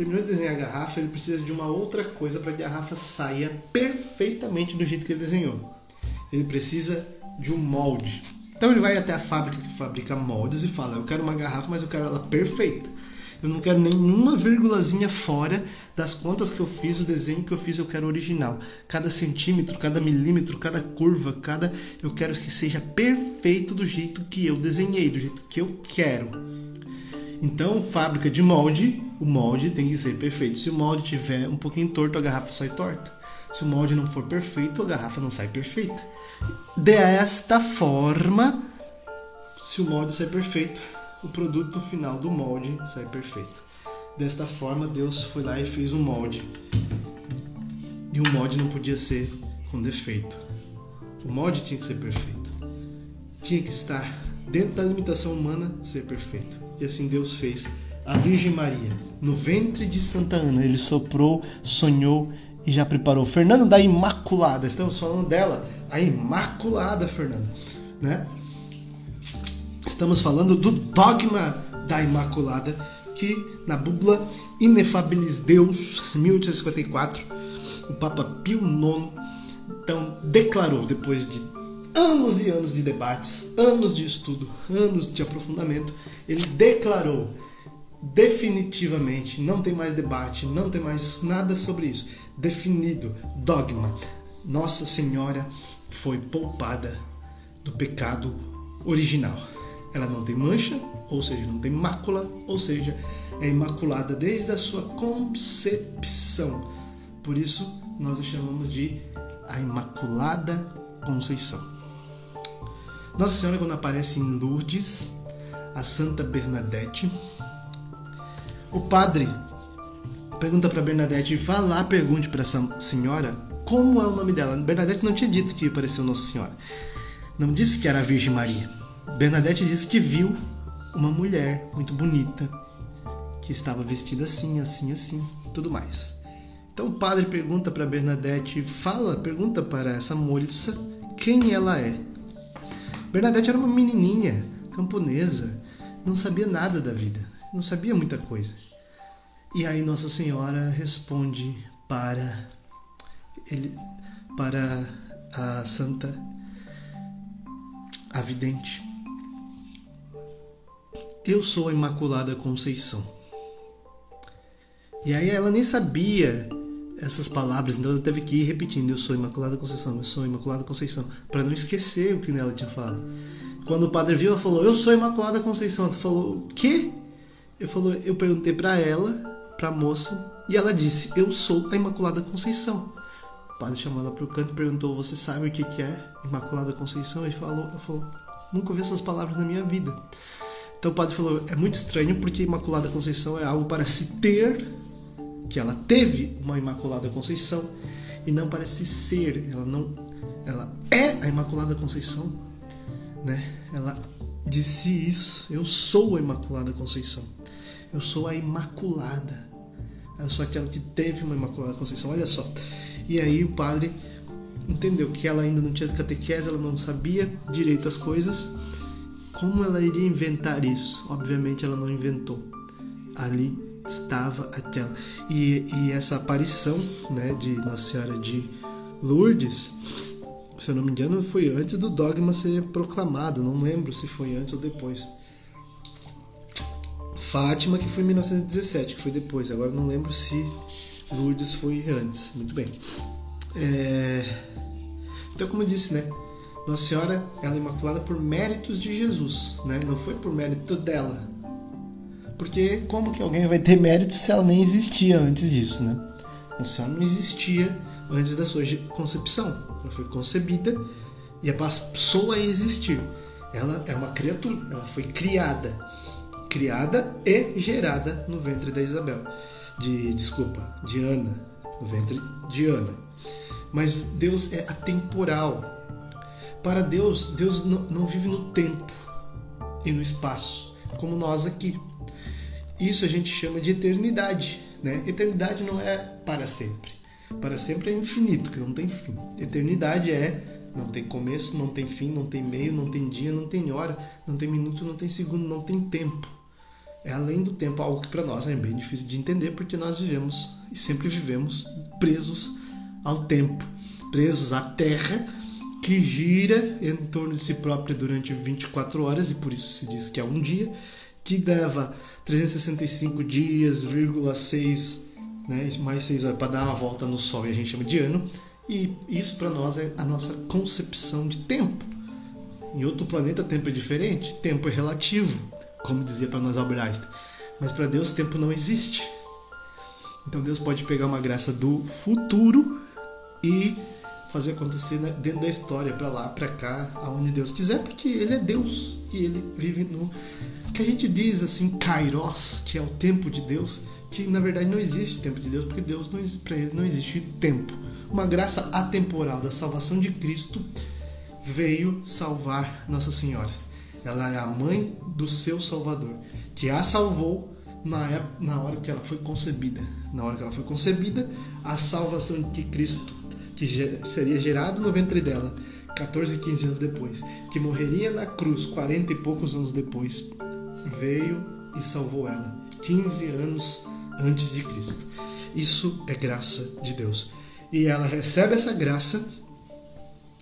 A: terminou de desenhar a garrafa, ele precisa de uma outra coisa para que a garrafa saia perfeitamente do jeito que ele desenhou. Ele precisa de um molde. Então ele vai até a fábrica que fabrica moldes e fala: Eu quero uma garrafa, mas eu quero ela perfeita. Eu não quero nenhuma vírgulazinha fora das contas que eu fiz, o desenho que eu fiz, eu quero original. Cada centímetro, cada milímetro, cada curva, cada. Eu quero que seja perfeito do jeito que eu desenhei, do jeito que eu quero. Então, fábrica de molde, o molde tem que ser perfeito. Se o molde tiver um pouquinho torto, a garrafa sai torta. Se o molde não for perfeito, a garrafa não sai perfeita. Desta forma, se o molde sai perfeito, o produto final do molde sai perfeito. Desta forma, Deus foi lá e fez um molde. E o molde não podia ser com defeito. O molde tinha que ser perfeito. Tinha que estar dentro da limitação humana, ser perfeito. E assim Deus fez a Virgem Maria no ventre de Santa Ana. Ele soprou, sonhou e já preparou. Fernando da Imaculada, estamos falando dela, a Imaculada Fernanda, né? Estamos falando do dogma da Imaculada, que na búbula Inefabilis Deus, 1854, o Papa Pio IX então declarou depois de anos e anos de debates, anos de estudo, anos de aprofundamento, ele declarou definitivamente, não tem mais debate, não tem mais nada sobre isso, definido, dogma. Nossa Senhora foi poupada do pecado original. Ela não tem mancha, ou seja, não tem mácula, ou seja, é imaculada desde a sua concepção. Por isso, nós a chamamos de a Imaculada Conceição. Nossa Senhora, quando aparece em Lourdes, a Santa Bernadette, o padre pergunta para Bernadette, vá lá, pergunte para essa senhora como é o nome dela. Bernadette não tinha dito que apareceu Nossa Senhora. Não disse que era a Virgem Maria. Bernadette disse que viu uma mulher muito bonita que estava vestida assim, assim, assim, tudo mais. Então o padre pergunta para Bernadette, fala, pergunta para essa moça quem ela é. Bernadette era uma menininha camponesa, não sabia nada da vida, não sabia muita coisa. E aí Nossa Senhora responde para ele, para a santa a vidente. Eu sou a Imaculada Conceição. E aí ela nem sabia essas palavras, então ela teve que ir repetindo: Eu sou Imaculada Conceição, eu sou Imaculada Conceição, para não esquecer o que ela tinha falado. Quando o padre viu, ela falou: Eu sou Imaculada Conceição. Ela falou: O quê? Eu, falou, eu perguntei para ela, para a moça, e ela disse: Eu sou a Imaculada Conceição. O padre chamou ela para o canto e perguntou: Você sabe o que, que é Imaculada Conceição? Ele falou, ela falou: Nunca ouvi essas palavras na minha vida. Então o padre falou: É muito estranho porque Imaculada Conceição é algo para se ter que ela teve uma Imaculada Conceição e não parece ser, ela não, ela é a Imaculada Conceição, né? Ela disse isso, eu sou a Imaculada Conceição, eu sou a Imaculada, eu sou aquela que teve uma Imaculada Conceição, olha só. E aí o padre entendeu que ela ainda não tinha catequese, ela não sabia direito as coisas. Como ela iria inventar isso? Obviamente ela não inventou. Ali estava aquela. E, e essa aparição né, de Nossa Senhora de Lourdes, se eu não me engano, foi antes do dogma ser proclamado. Não lembro se foi antes ou depois. Fátima, que foi em 1917, que foi depois. Agora não lembro se Lourdes foi antes. Muito bem. É... Então, como eu disse, né? Nossa Senhora, ela é imaculada por méritos de Jesus, né? Não foi por mérito dela, porque como que alguém vai ter mérito se ela nem existia antes disso, né? A senhora não existia antes da sua concepção. Ela foi concebida e passou a existir. Ela é uma criatura, ela foi criada. Criada e gerada no ventre da Isabel. De, desculpa, de Ana. No ventre de Ana. Mas Deus é atemporal. Para Deus, Deus não, vive no tempo e no espaço, como nós aqui. Isso a gente chama de eternidade. Né? Eternidade não é para sempre. Para sempre é infinito, que não tem fim. Eternidade é não tem começo, não tem fim, não tem meio, não tem dia, não tem hora, não tem minuto, não tem segundo, não tem tempo. É além do tempo, algo que para nós é bem difícil de entender, porque nós vivemos e sempre vivemos presos ao tempo, presos à terra que gira em torno de si própria durante 24 horas, e por isso se diz que é um dia, que leva 365 dias, 6, né, mais 6 horas para dar uma volta no Sol e a gente chama de ano. E isso para nós é a nossa concepção de tempo. Em outro planeta, tempo é diferente, tempo é relativo, como dizia para nós Albert Einstein. Mas para Deus, tempo não existe. Então Deus pode pegar uma graça do futuro e fazer acontecer né, dentro da história, para lá, para cá, aonde Deus quiser, porque Ele é Deus e Ele vive no que a gente diz assim, Kairos, que é o tempo de Deus, que na verdade não existe tempo de Deus, porque Deus não para Ele não existe tempo. Uma graça atemporal da salvação de Cristo veio salvar Nossa Senhora. Ela é a mãe do seu Salvador, que a salvou na, época, na hora que ela foi concebida. Na hora que ela foi concebida, a salvação de Cristo que seria gerado no ventre dela 14, 15 anos depois, que morreria na cruz 40 e poucos anos depois, veio e salvou ela 15 anos antes de Cristo. Isso é graça de Deus. E ela recebe essa graça,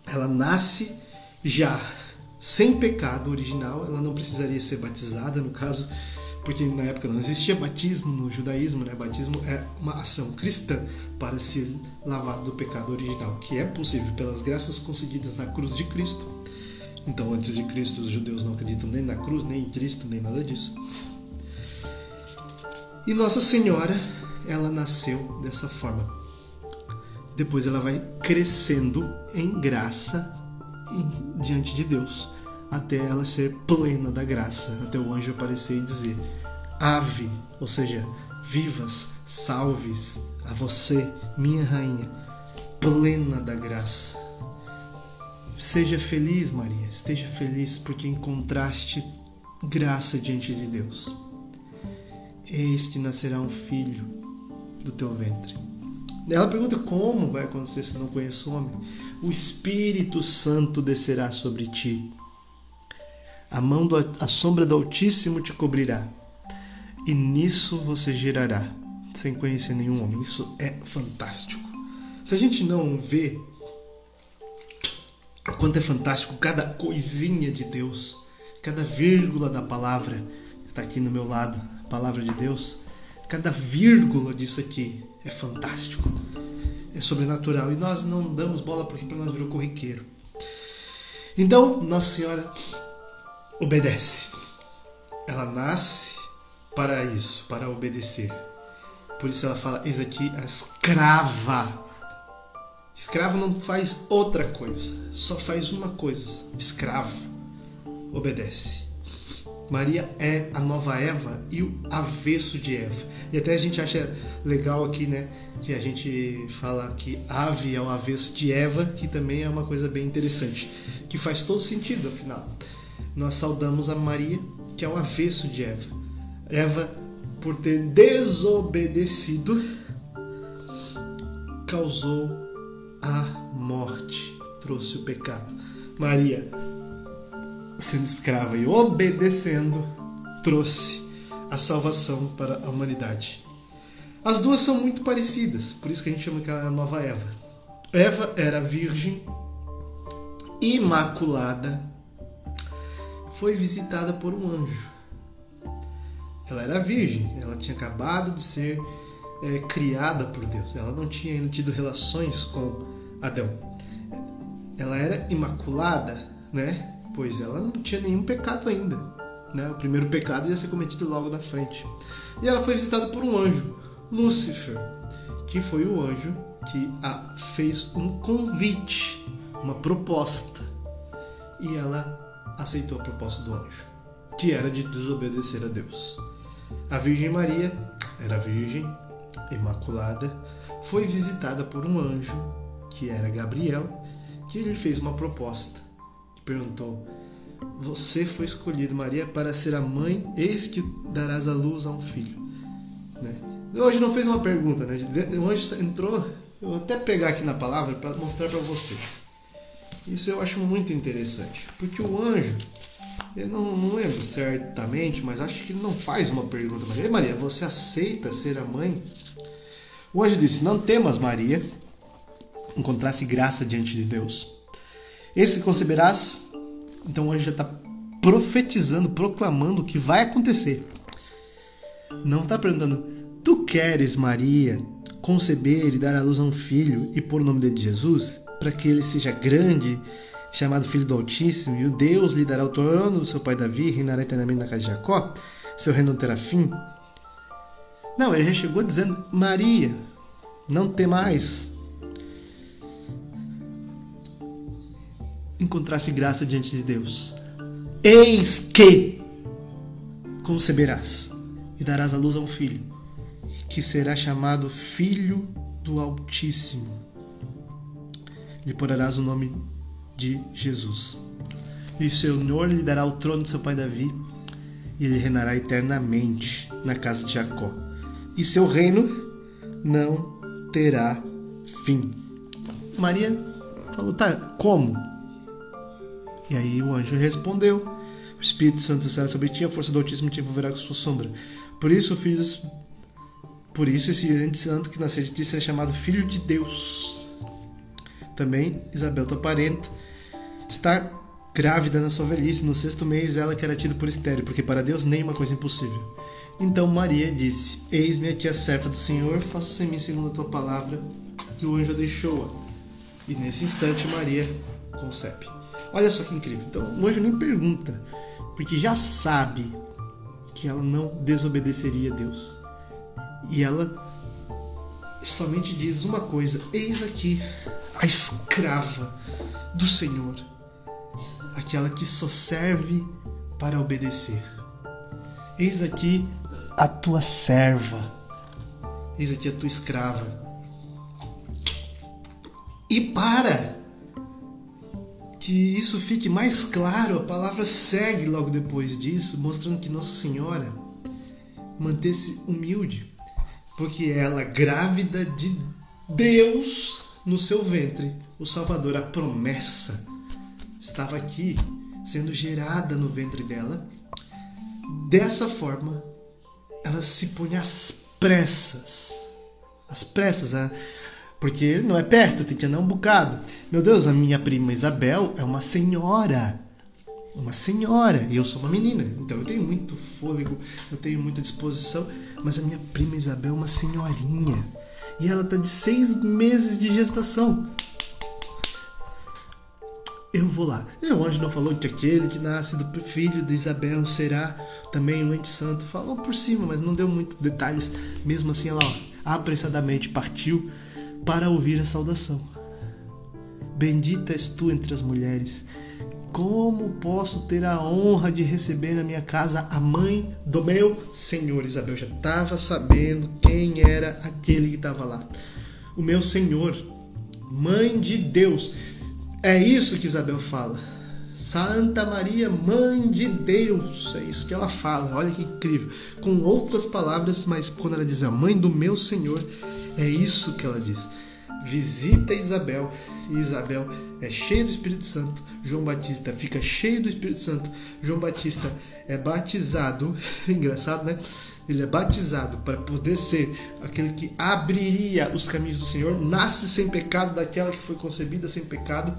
A: ela nasce já sem pecado original, ela não precisaria ser batizada, no caso, porque na época não existia batismo no judaísmo, né? Batismo é uma ação cristã para se lavar do pecado original, que é possível pelas graças conseguidas na cruz de Cristo. Então, antes de Cristo, os judeus não acreditam nem na cruz, nem em Cristo, nem nada disso. E Nossa Senhora, ela nasceu dessa forma. Depois ela vai crescendo em graça diante de Deus até ela ser plena da graça, até o anjo aparecer e dizer: Ave, ou seja, vivas, salves a você, minha rainha, plena da graça. Seja feliz, Maria, esteja feliz porque encontraste graça diante de Deus. Eis que nascerá um filho do teu ventre. Ela pergunta como vai acontecer se não conheço o homem. O Espírito Santo descerá sobre ti a mão do, a sombra do Altíssimo te cobrirá, e nisso você girará, sem conhecer nenhum homem. Isso é fantástico. Se a gente não vê o quanto é fantástico cada coisinha de Deus, cada vírgula da palavra está aqui no meu lado, palavra de Deus, cada vírgula disso aqui é fantástico, é sobrenatural e nós não damos bola porque para nós virou corriqueiro. Então, Nossa Senhora obedece. Ela nasce para isso, para obedecer. Por isso ela fala: Eis aqui a escrava. Escravo não faz outra coisa, só faz uma coisa: escravo obedece. Maria é a nova Eva e o avesso de Eva. E até a gente acha legal aqui, né, que a gente fala que ave é o avesso de Eva, que também é uma coisa bem interessante, que faz todo sentido, afinal nós saudamos a Maria, que é o avesso de Eva. Eva, por ter desobedecido, causou a morte, trouxe o pecado. Maria, sendo escrava e obedecendo, trouxe a salvação para a humanidade. As duas são muito parecidas, por isso que a gente chama que ela é a nova Eva. Eva era virgem, imaculada, foi visitada por um anjo. Ela era virgem, ela tinha acabado de ser é, criada por Deus, ela não tinha ainda tido relações com Adão. Ela era imaculada, né? Pois ela não tinha nenhum pecado ainda. Né? O primeiro pecado ia ser cometido logo da frente. E ela foi visitada por um anjo, Lúcifer, que foi o anjo que a fez um convite, uma proposta. E ela aceitou a proposta do anjo, que era de desobedecer a Deus. A Virgem Maria era virgem, imaculada, foi visitada por um anjo, que era Gabriel, que lhe fez uma proposta. Perguntou: Você foi escolhido, Maria, para ser a mãe, eis que darás a luz a um filho. Né? Hoje não fez uma pergunta, né? O anjo entrou, eu vou até pegar aqui na palavra para mostrar para vocês. Isso eu acho muito interessante, porque o anjo, eu não, não lembro certamente, mas acho que ele não faz uma pergunta. Maria, Maria, você aceita ser a mãe? O anjo disse: Não temas, Maria, encontrasse graça diante de Deus. Esse conceberás, então o anjo já está profetizando, proclamando o que vai acontecer. Não está perguntando, tu queres, Maria, conceber e dar à luz a um filho e pôr o nome dele de Jesus? para que ele seja grande, chamado Filho do Altíssimo, e o Deus lhe dará o trono do seu pai Davi, reinará eternamente na casa de Jacó, seu reino não terá fim. Não, ele já chegou dizendo: Maria, não tem mais. encontraste graça diante de Deus. Eis que conceberás e darás à luz a um filho, que será chamado Filho do Altíssimo. Lhe porás o nome de Jesus. E o Senhor lhe dará o trono de seu pai Davi, e ele reinará eternamente na casa de Jacó. E seu reino não terá fim. Maria falou: tá, como? E aí o anjo respondeu: O Espírito Santo descerá sobre ti, a força do Altíssimo te envolverá com sua sombra. Por isso, filhos, por isso esse santo que nascer de ti será chamado Filho de Deus. Também Isabel, tua parenta, está grávida na sua velhice, no sexto mês ela que era tida por estéreo, porque para Deus nenhuma coisa é impossível. Então Maria disse: Eis-me aqui a serva do Senhor, faça-se em mim segundo a tua palavra. E o anjo deixou-a. E nesse instante Maria concebe. Olha só que incrível. Então o anjo nem pergunta, porque já sabe que ela não desobedeceria a Deus. E ela somente diz uma coisa: Eis aqui a escrava do Senhor, aquela que só serve para obedecer. Eis aqui a tua serva, eis aqui a tua escrava. E para que isso fique mais claro, a palavra segue logo depois disso, mostrando que Nossa Senhora manteve-se humilde, porque ela, grávida de Deus no seu ventre, o Salvador, a promessa, estava aqui sendo gerada no ventre dela. Dessa forma, ela se põe às pressas, às pressas, a porque não é perto, tem que andar um bocado. Meu Deus, a minha prima Isabel é uma senhora. Uma senhora. E eu sou uma menina. Então eu tenho muito fôlego, eu tenho muita disposição. Mas a minha prima Isabel é uma senhorinha. E ela está de seis meses de gestação. Eu vou lá. E o anjo não falou que aquele que nasce do filho de Isabel será também um ente santo. Falou por cima, mas não deu muitos detalhes. Mesmo assim, ela ó, apressadamente partiu para ouvir a saudação. Bendita és tu entre as mulheres. Como posso ter a honra de receber na minha casa a mãe do meu Senhor? Isabel já estava sabendo quem era aquele que estava lá. O meu Senhor, mãe de Deus. É isso que Isabel fala. Santa Maria, mãe de Deus. É isso que ela fala. Olha que incrível. Com outras palavras, mas quando ela diz a mãe do meu Senhor, é isso que ela diz. Visita Isabel e Isabel é cheia do Espírito Santo. João Batista fica cheio do Espírito Santo. João Batista é batizado. Engraçado, né? Ele é batizado para poder ser aquele que abriria os caminhos do Senhor. Nasce sem pecado daquela que foi concebida sem pecado.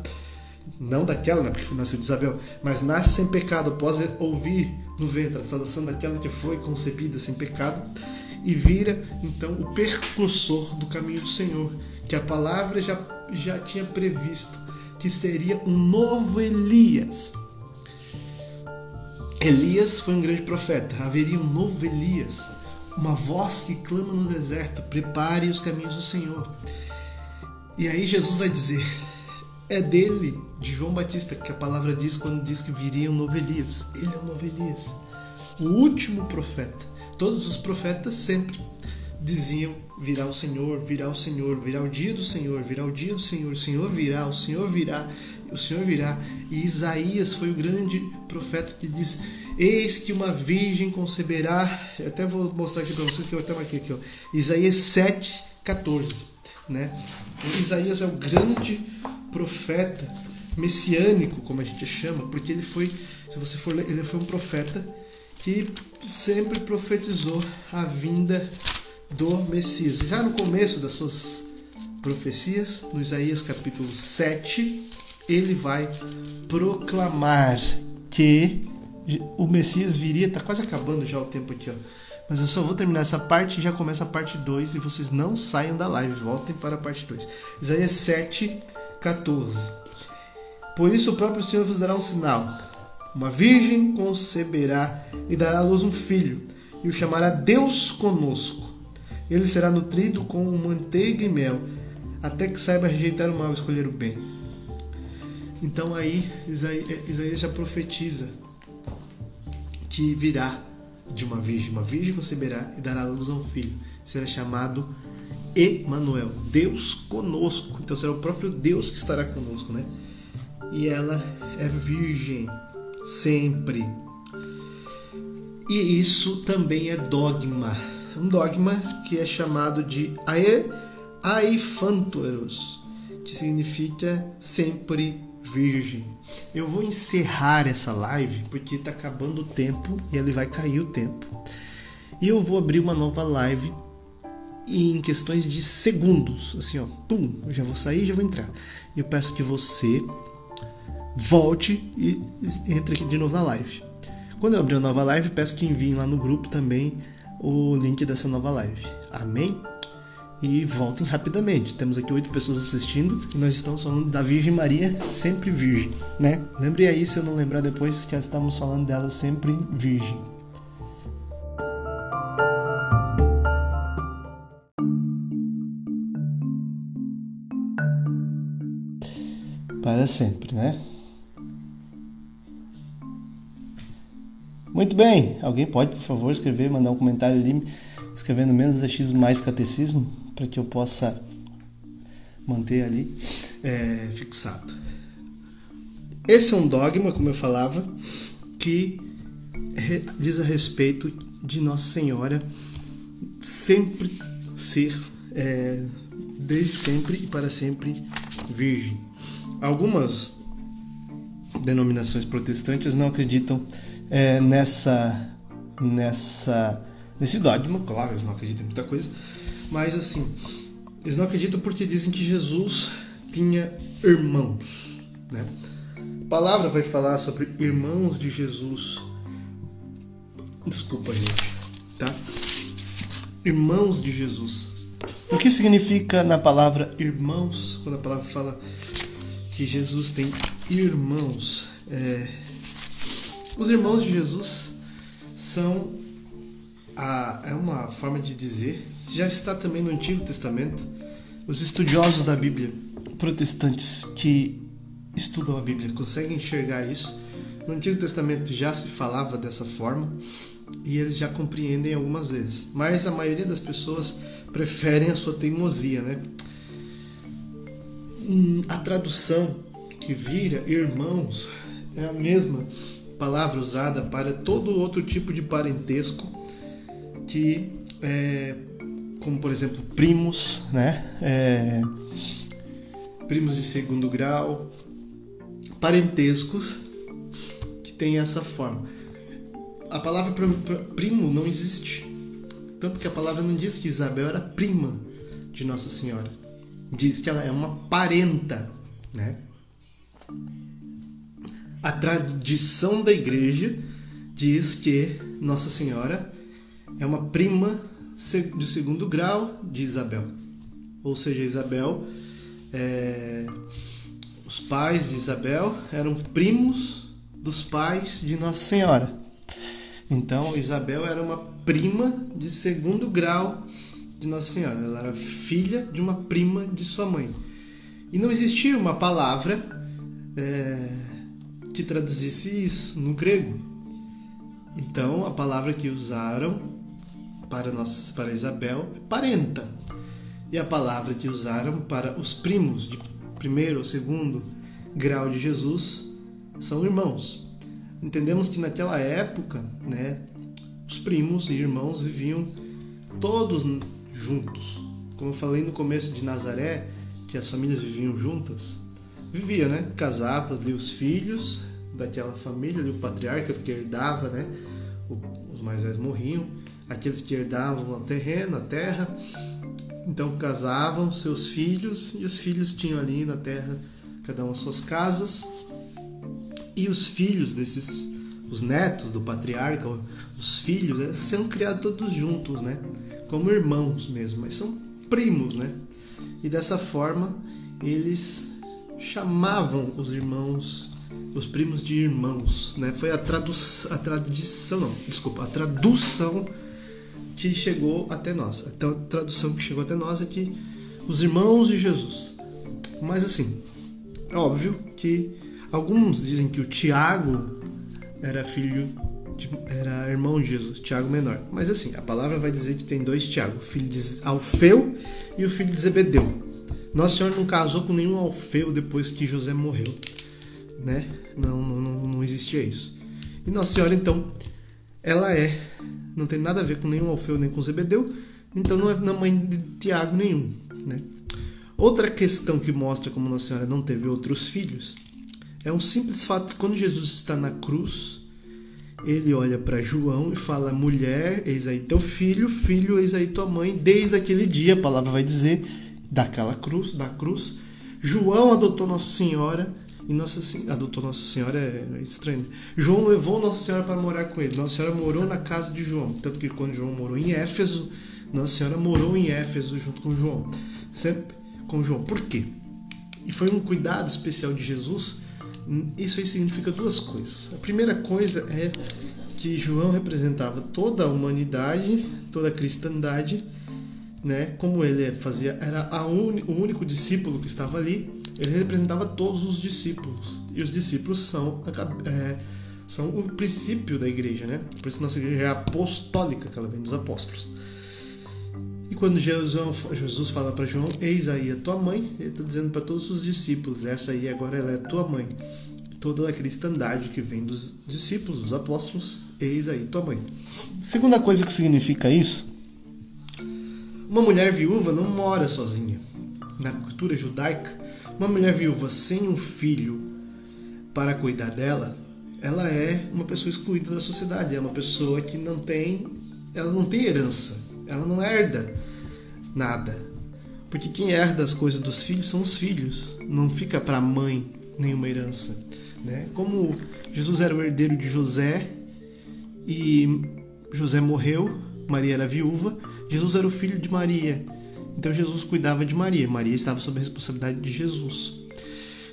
A: Não daquela, né? Porque nasceu de Isabel. Mas nasce sem pecado após ouvir no ventre a saudação daquela que foi concebida sem pecado e vira então o percursor do caminho do Senhor, que a palavra já, já tinha previsto que seria um novo Elias. Elias foi um grande profeta, haveria um novo Elias, uma voz que clama no deserto: prepare os caminhos do Senhor. E aí Jesus vai dizer: é dele, de João Batista, que a palavra diz quando diz que viria um novo Elias. Ele é o novo Elias, o último profeta Todos os profetas sempre diziam: virá o Senhor, virá o Senhor, virá o dia do Senhor, virá o dia do Senhor, o Senhor virá, o Senhor virá, o Senhor virá. E Isaías foi o grande profeta que diz: Eis que uma virgem conceberá. Eu até vou mostrar aqui para vocês que eu até marquei aqui, ó. Isaías 7, 14. Né? Isaías é o grande profeta messiânico, como a gente chama, porque ele foi, se você for ler, ele foi um profeta que sempre profetizou a vinda do Messias. Já no começo das suas profecias, no Isaías capítulo 7, ele vai proclamar que o Messias viria, está quase acabando já o tempo aqui, ó. Mas eu só vou terminar essa parte e já começa a parte 2 e vocês não saiam da live, voltem para a parte 2. Isaías 7, 14. Por isso o próprio Senhor vos dará um sinal uma virgem conceberá e dará à luz um filho, e o chamará Deus conosco. Ele será nutrido com manteiga e mel, até que saiba rejeitar o mal e escolher o bem. Então aí Isaías já profetiza que virá de uma virgem, uma virgem conceberá e dará luz a um filho. Será chamado Emanuel, Deus conosco. Então será o próprio Deus que estará conosco, né? E ela é virgem sempre. E isso também é dogma. Um dogma que é chamado de Aifantoros, que significa sempre virgem. Eu vou encerrar essa live porque está acabando o tempo e ele vai cair o tempo. E eu vou abrir uma nova live em questões de segundos, assim, ó, pum, eu já vou sair, já vou entrar. Eu peço que você volte e entre aqui de novo na live. Quando eu abrir uma nova live, peço que enviem lá no grupo também o link dessa nova live. Amém? E voltem rapidamente. Temos aqui oito pessoas assistindo e nós estamos falando da Virgem Maria, sempre virgem, né? Lembre aí, se eu não lembrar depois, que estamos falando dela sempre virgem. Para sempre, né? Muito bem, alguém pode, por favor, escrever, mandar um comentário ali, escrevendo menos achismo, mais catecismo, para que eu possa manter ali é, fixado. Esse é um dogma, como eu falava, que diz a respeito de Nossa Senhora sempre ser, é, desde sempre e para sempre, virgem. Algumas denominações protestantes não acreditam é, nessa, nessa, nesse dogma. Claro, eles não acreditam em muita coisa, mas assim, eles não acreditam porque dizem que Jesus tinha irmãos, né? A palavra vai falar sobre irmãos de Jesus. Desculpa, gente, tá? Irmãos de Jesus. O que significa na palavra irmãos, quando a palavra fala que Jesus tem irmãos? É, os irmãos de Jesus são a, é uma forma de dizer, já está também no Antigo Testamento. Os estudiosos da Bíblia, protestantes que estudam a Bíblia, conseguem enxergar isso. No Antigo Testamento já se falava dessa forma e eles já compreendem algumas vezes. Mas a maioria das pessoas preferem a sua teimosia, né? Hum, a tradução que vira irmãos é a mesma palavra usada para todo outro tipo de parentesco que é, como por exemplo primos, né? É, primos de segundo grau, parentescos que tem essa forma. A palavra primo não existe, tanto que a palavra não diz que Isabel era prima de Nossa Senhora, diz que ela é uma parenta, né? a tradição da igreja diz que Nossa Senhora é uma prima de segundo grau de Isabel. Ou seja, Isabel, é, os pais de Isabel eram primos dos pais de Nossa Senhora. Então, Isabel era uma prima de segundo grau de Nossa Senhora. Ela era filha de uma prima de sua mãe. E não existia uma palavra é, que traduzisse isso no grego. Então, a palavra que usaram para, nossas, para Isabel é parenta. E a palavra que usaram para os primos de primeiro ou segundo grau de Jesus são irmãos. Entendemos que naquela época, né, os primos e irmãos viviam todos juntos. Como eu falei no começo de Nazaré, que as famílias viviam juntas, vivia, né? Casava ali os filhos daquela família, ali, o patriarca que herdava, né? Os mais velhos morriam, aqueles que herdavam o terreno, a terra, então casavam seus filhos e os filhos tinham ali na terra cada um as suas casas e os filhos desses os netos do patriarca, os filhos, né, são criados todos juntos, né? Como irmãos mesmo, mas são primos, né? E dessa forma eles chamavam os irmãos, os primos de irmãos, né? Foi a tradução, a tradição, não, desculpa, a tradução que chegou até nós. A tradução que chegou até nós é que os irmãos de Jesus. Mas assim, é óbvio que Alguns dizem que o Tiago era filho de, era irmão de Jesus, Tiago menor. Mas assim, a palavra vai dizer que tem dois Tiago, o filho de Alfeu e o filho de Zebedeu. Nossa Senhora não casou com nenhum Alfeu depois que José morreu, né? Não, não, não existia isso. E Nossa Senhora então, ela é, não tem nada a ver com nenhum Alfeu nem com Zebedeu, então não é mãe de Tiago nenhum, né? Outra questão que mostra como Nossa Senhora não teve outros filhos é um simples fato que quando Jesus está na cruz, ele olha para João e fala: Mulher, eis aí teu filho, filho, eis aí tua mãe. Desde aquele dia, a palavra vai dizer, daquela cruz, da cruz, João adotou Nossa Senhora e Nossa Senhora adotou Nossa Senhora é estranho. João levou Nossa Senhora para morar com ele. Nossa Senhora morou na casa de João, tanto que quando João morou em Éfeso, Nossa Senhora morou em Éfeso junto com João. Sempre com João. Por quê? E foi um cuidado especial de Jesus. Isso aí significa duas coisas. A primeira coisa é que João representava toda a humanidade, toda a cristandade, né? Como ele fazia, era un, o único discípulo que estava ali. Ele representava todos os discípulos. E os discípulos são é, são o princípio da igreja, né? Por isso nossa igreja é apostólica, que ela vem dos apóstolos. E quando Jesus, fala para João, eis aí a tua mãe, ele está dizendo para todos os discípulos, essa aí agora ela é tua mãe. Toda a cristandade que vem dos discípulos, dos apóstolos, eis aí tua mãe. Segunda coisa que significa isso, uma mulher viúva não mora sozinha. Na cultura judaica, uma mulher viúva sem um filho para cuidar dela, ela é uma pessoa excluída da sociedade, é uma pessoa que não tem, ela não tem herança ela não herda nada. Porque quem herda as coisas dos filhos são os filhos, não fica para a mãe nenhuma herança. Né? Como Jesus era o herdeiro de José e José morreu, Maria era viúva, Jesus era o filho de Maria. Então Jesus cuidava de Maria, Maria estava sob a responsabilidade de Jesus.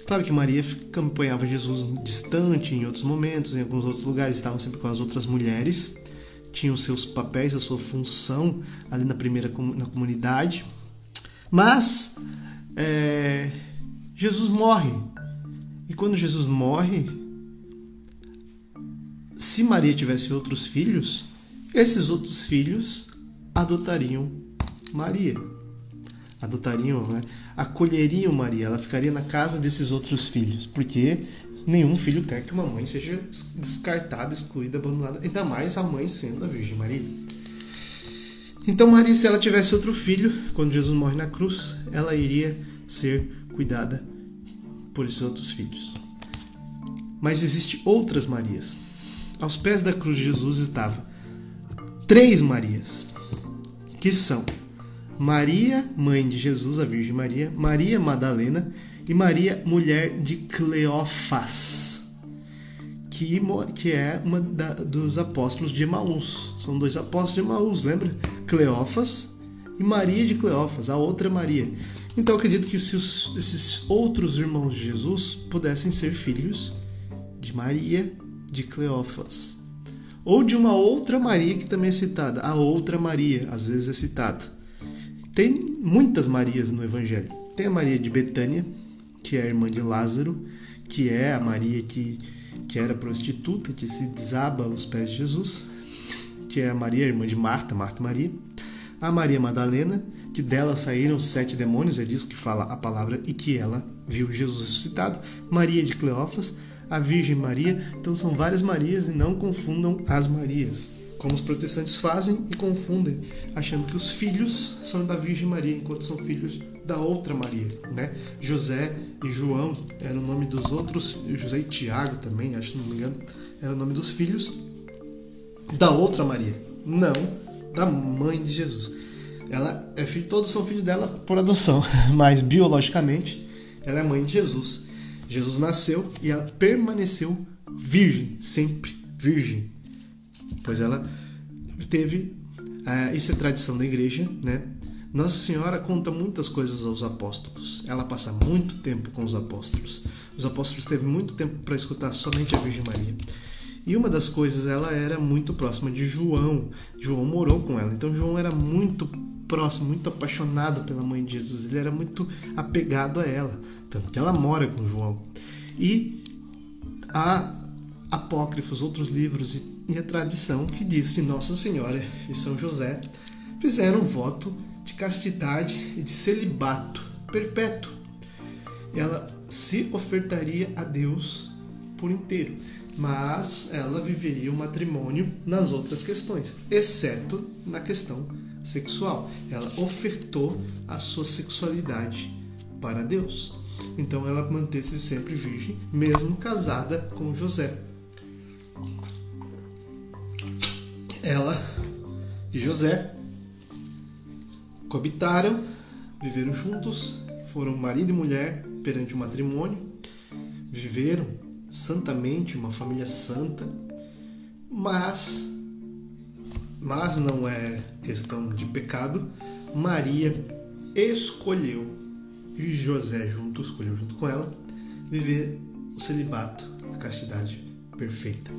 A: Claro que Maria acompanhava Jesus distante em outros momentos, em alguns outros lugares, estavam sempre com as outras mulheres, tinham seus papéis, a sua função ali na primeira na comunidade. Mas é, Jesus morre. E quando Jesus morre, se Maria tivesse outros filhos, esses outros filhos adotariam Maria. Adotariam, né? acolheriam Maria, ela ficaria na casa desses outros filhos, porque nenhum filho quer que uma mãe seja descartada, excluída, abandonada, ainda mais a mãe sendo a Virgem Maria. Então, Maria, se ela tivesse outro filho, quando Jesus morre na cruz, ela iria ser cuidada por esses outros filhos. Mas existem outras Marias. Aos pés da cruz de Jesus estavam três Marias, que são Maria, mãe de Jesus, a Virgem Maria, Maria Madalena e Maria, mulher de Cleófas, que, que é uma da, dos apóstolos de Emaús. São dois apóstolos de Emaús, lembra? Cleófas e Maria de Cleófas, a outra Maria. Então acredito que se os, esses outros irmãos de Jesus pudessem ser filhos de Maria de Cleófas. Ou de uma outra Maria que também é citada, a outra Maria, às vezes é citado. Tem muitas Marias no Evangelho. Tem a Maria de Betânia, que é a irmã de Lázaro, que é a Maria que, que era prostituta, que se desaba aos pés de Jesus, que é a Maria, irmã de Marta, Marta Maria. A Maria Madalena, que dela saíram sete demônios, é disso que fala a palavra, e que ela viu Jesus ressuscitado. Maria de Cleófas, a Virgem Maria. Então são várias Marias e não confundam as Marias como os protestantes fazem e confundem, achando que os filhos são da Virgem Maria, enquanto são filhos da outra Maria, né? José e João eram o nome dos outros, José e Tiago também, acho que não me engano, era o nome dos filhos da outra Maria, não da mãe de Jesus. Ela é filho, todos são filhos dela por adoção, mas biologicamente ela é mãe de Jesus. Jesus nasceu e ela permaneceu virgem, sempre virgem, pois ela teve. Uh, isso é tradição da igreja, né? Nossa Senhora conta muitas coisas aos apóstolos. Ela passa muito tempo com os apóstolos. Os apóstolos teve muito tempo para escutar somente a Virgem Maria. E uma das coisas, ela era muito próxima de João. João morou com ela. Então João era muito próximo, muito apaixonado pela mãe de Jesus. Ele era muito apegado a ela. Tanto que ela mora com João. E há apócrifos, outros livros e a tradição que diz que Nossa Senhora e São José fizeram voto de castidade e de celibato perpétuo. Ela se ofertaria a Deus por inteiro, mas ela viveria o matrimônio nas outras questões, exceto na questão sexual. Ela ofertou a sua sexualidade para Deus. Então ela manteve-se sempre virgem, mesmo casada com José. Ela e José coabitaram, viveram juntos, foram marido e mulher perante o matrimônio, viveram santamente, uma família santa, mas mas não é questão de pecado. Maria escolheu e José junto escolheu junto com ela viver o celibato, a castidade perfeita.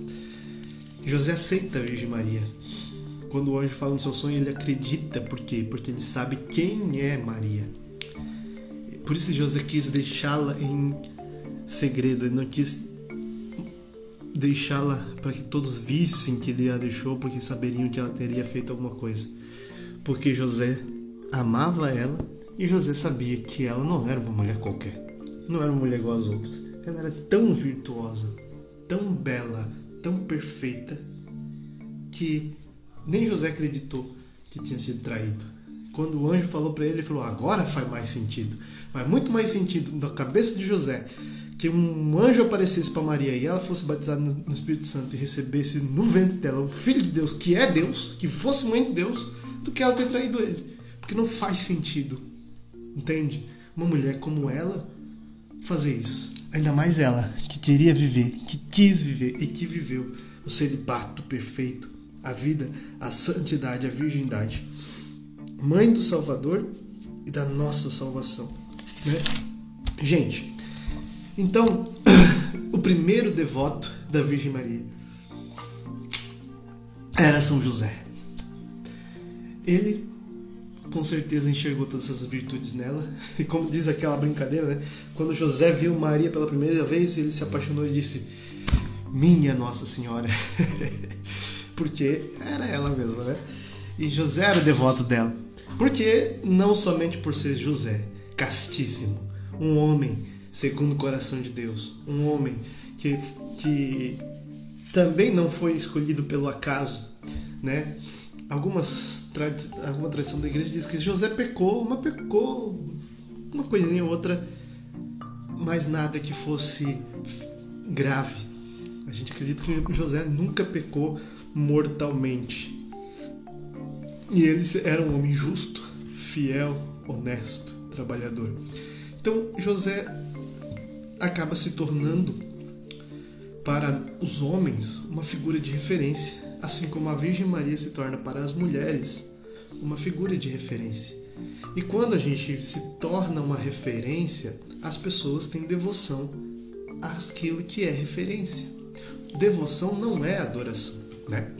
A: José aceita a Virgem Maria. Quando o anjo fala no seu sonho, ele acredita. Por quê? Porque ele sabe quem é Maria. Por isso José quis deixá-la em segredo. Ele não quis deixá-la para que todos vissem que ele a deixou, porque saberiam que ela teria feito alguma coisa. Porque José amava ela e José sabia que ela não era uma mulher qualquer. Não era uma mulher igual às outras. Ela era tão virtuosa, tão bela, tão perfeita, que nem José acreditou que tinha sido traído. Quando o anjo falou para ele, ele falou: Agora faz mais sentido. Faz muito mais sentido na cabeça de José que um anjo aparecesse para Maria e ela fosse batizada no Espírito Santo e recebesse no ventre dela o Filho de Deus, que é Deus, que fosse mãe de Deus, do que ela ter traído ele. Porque não faz sentido, entende? Uma mulher como ela fazer isso. Ainda mais ela, que queria viver, que quis viver e que viveu o celibato perfeito, a vida, a santidade, a virgindade. Mãe do Salvador e da nossa salvação. Né? Gente, então, o primeiro devoto da Virgem Maria era São José. Ele com certeza enxergou todas essas virtudes nela. E como diz aquela brincadeira, né? Quando José viu Maria pela primeira vez, ele se apaixonou e disse: Minha Nossa Senhora. Porque era ela mesma, né? E José era devoto dela. Porque não somente por ser José, castíssimo, um homem segundo o coração de Deus. Um homem que, que também não foi escolhido pelo acaso, né? Algumas tradi alguma tradição da igreja diz que José pecou, mas pecou uma coisinha ou outra, mas nada que fosse grave. A gente acredita que José nunca pecou mortalmente. E ele era um homem justo, fiel, honesto, trabalhador. Então José acaba se tornando para os homens uma figura de referência, assim como a Virgem Maria se torna para as mulheres uma figura de referência. E quando a gente se torna uma referência, as pessoas têm devoção àquilo que é referência. Devoção não é adoração, né?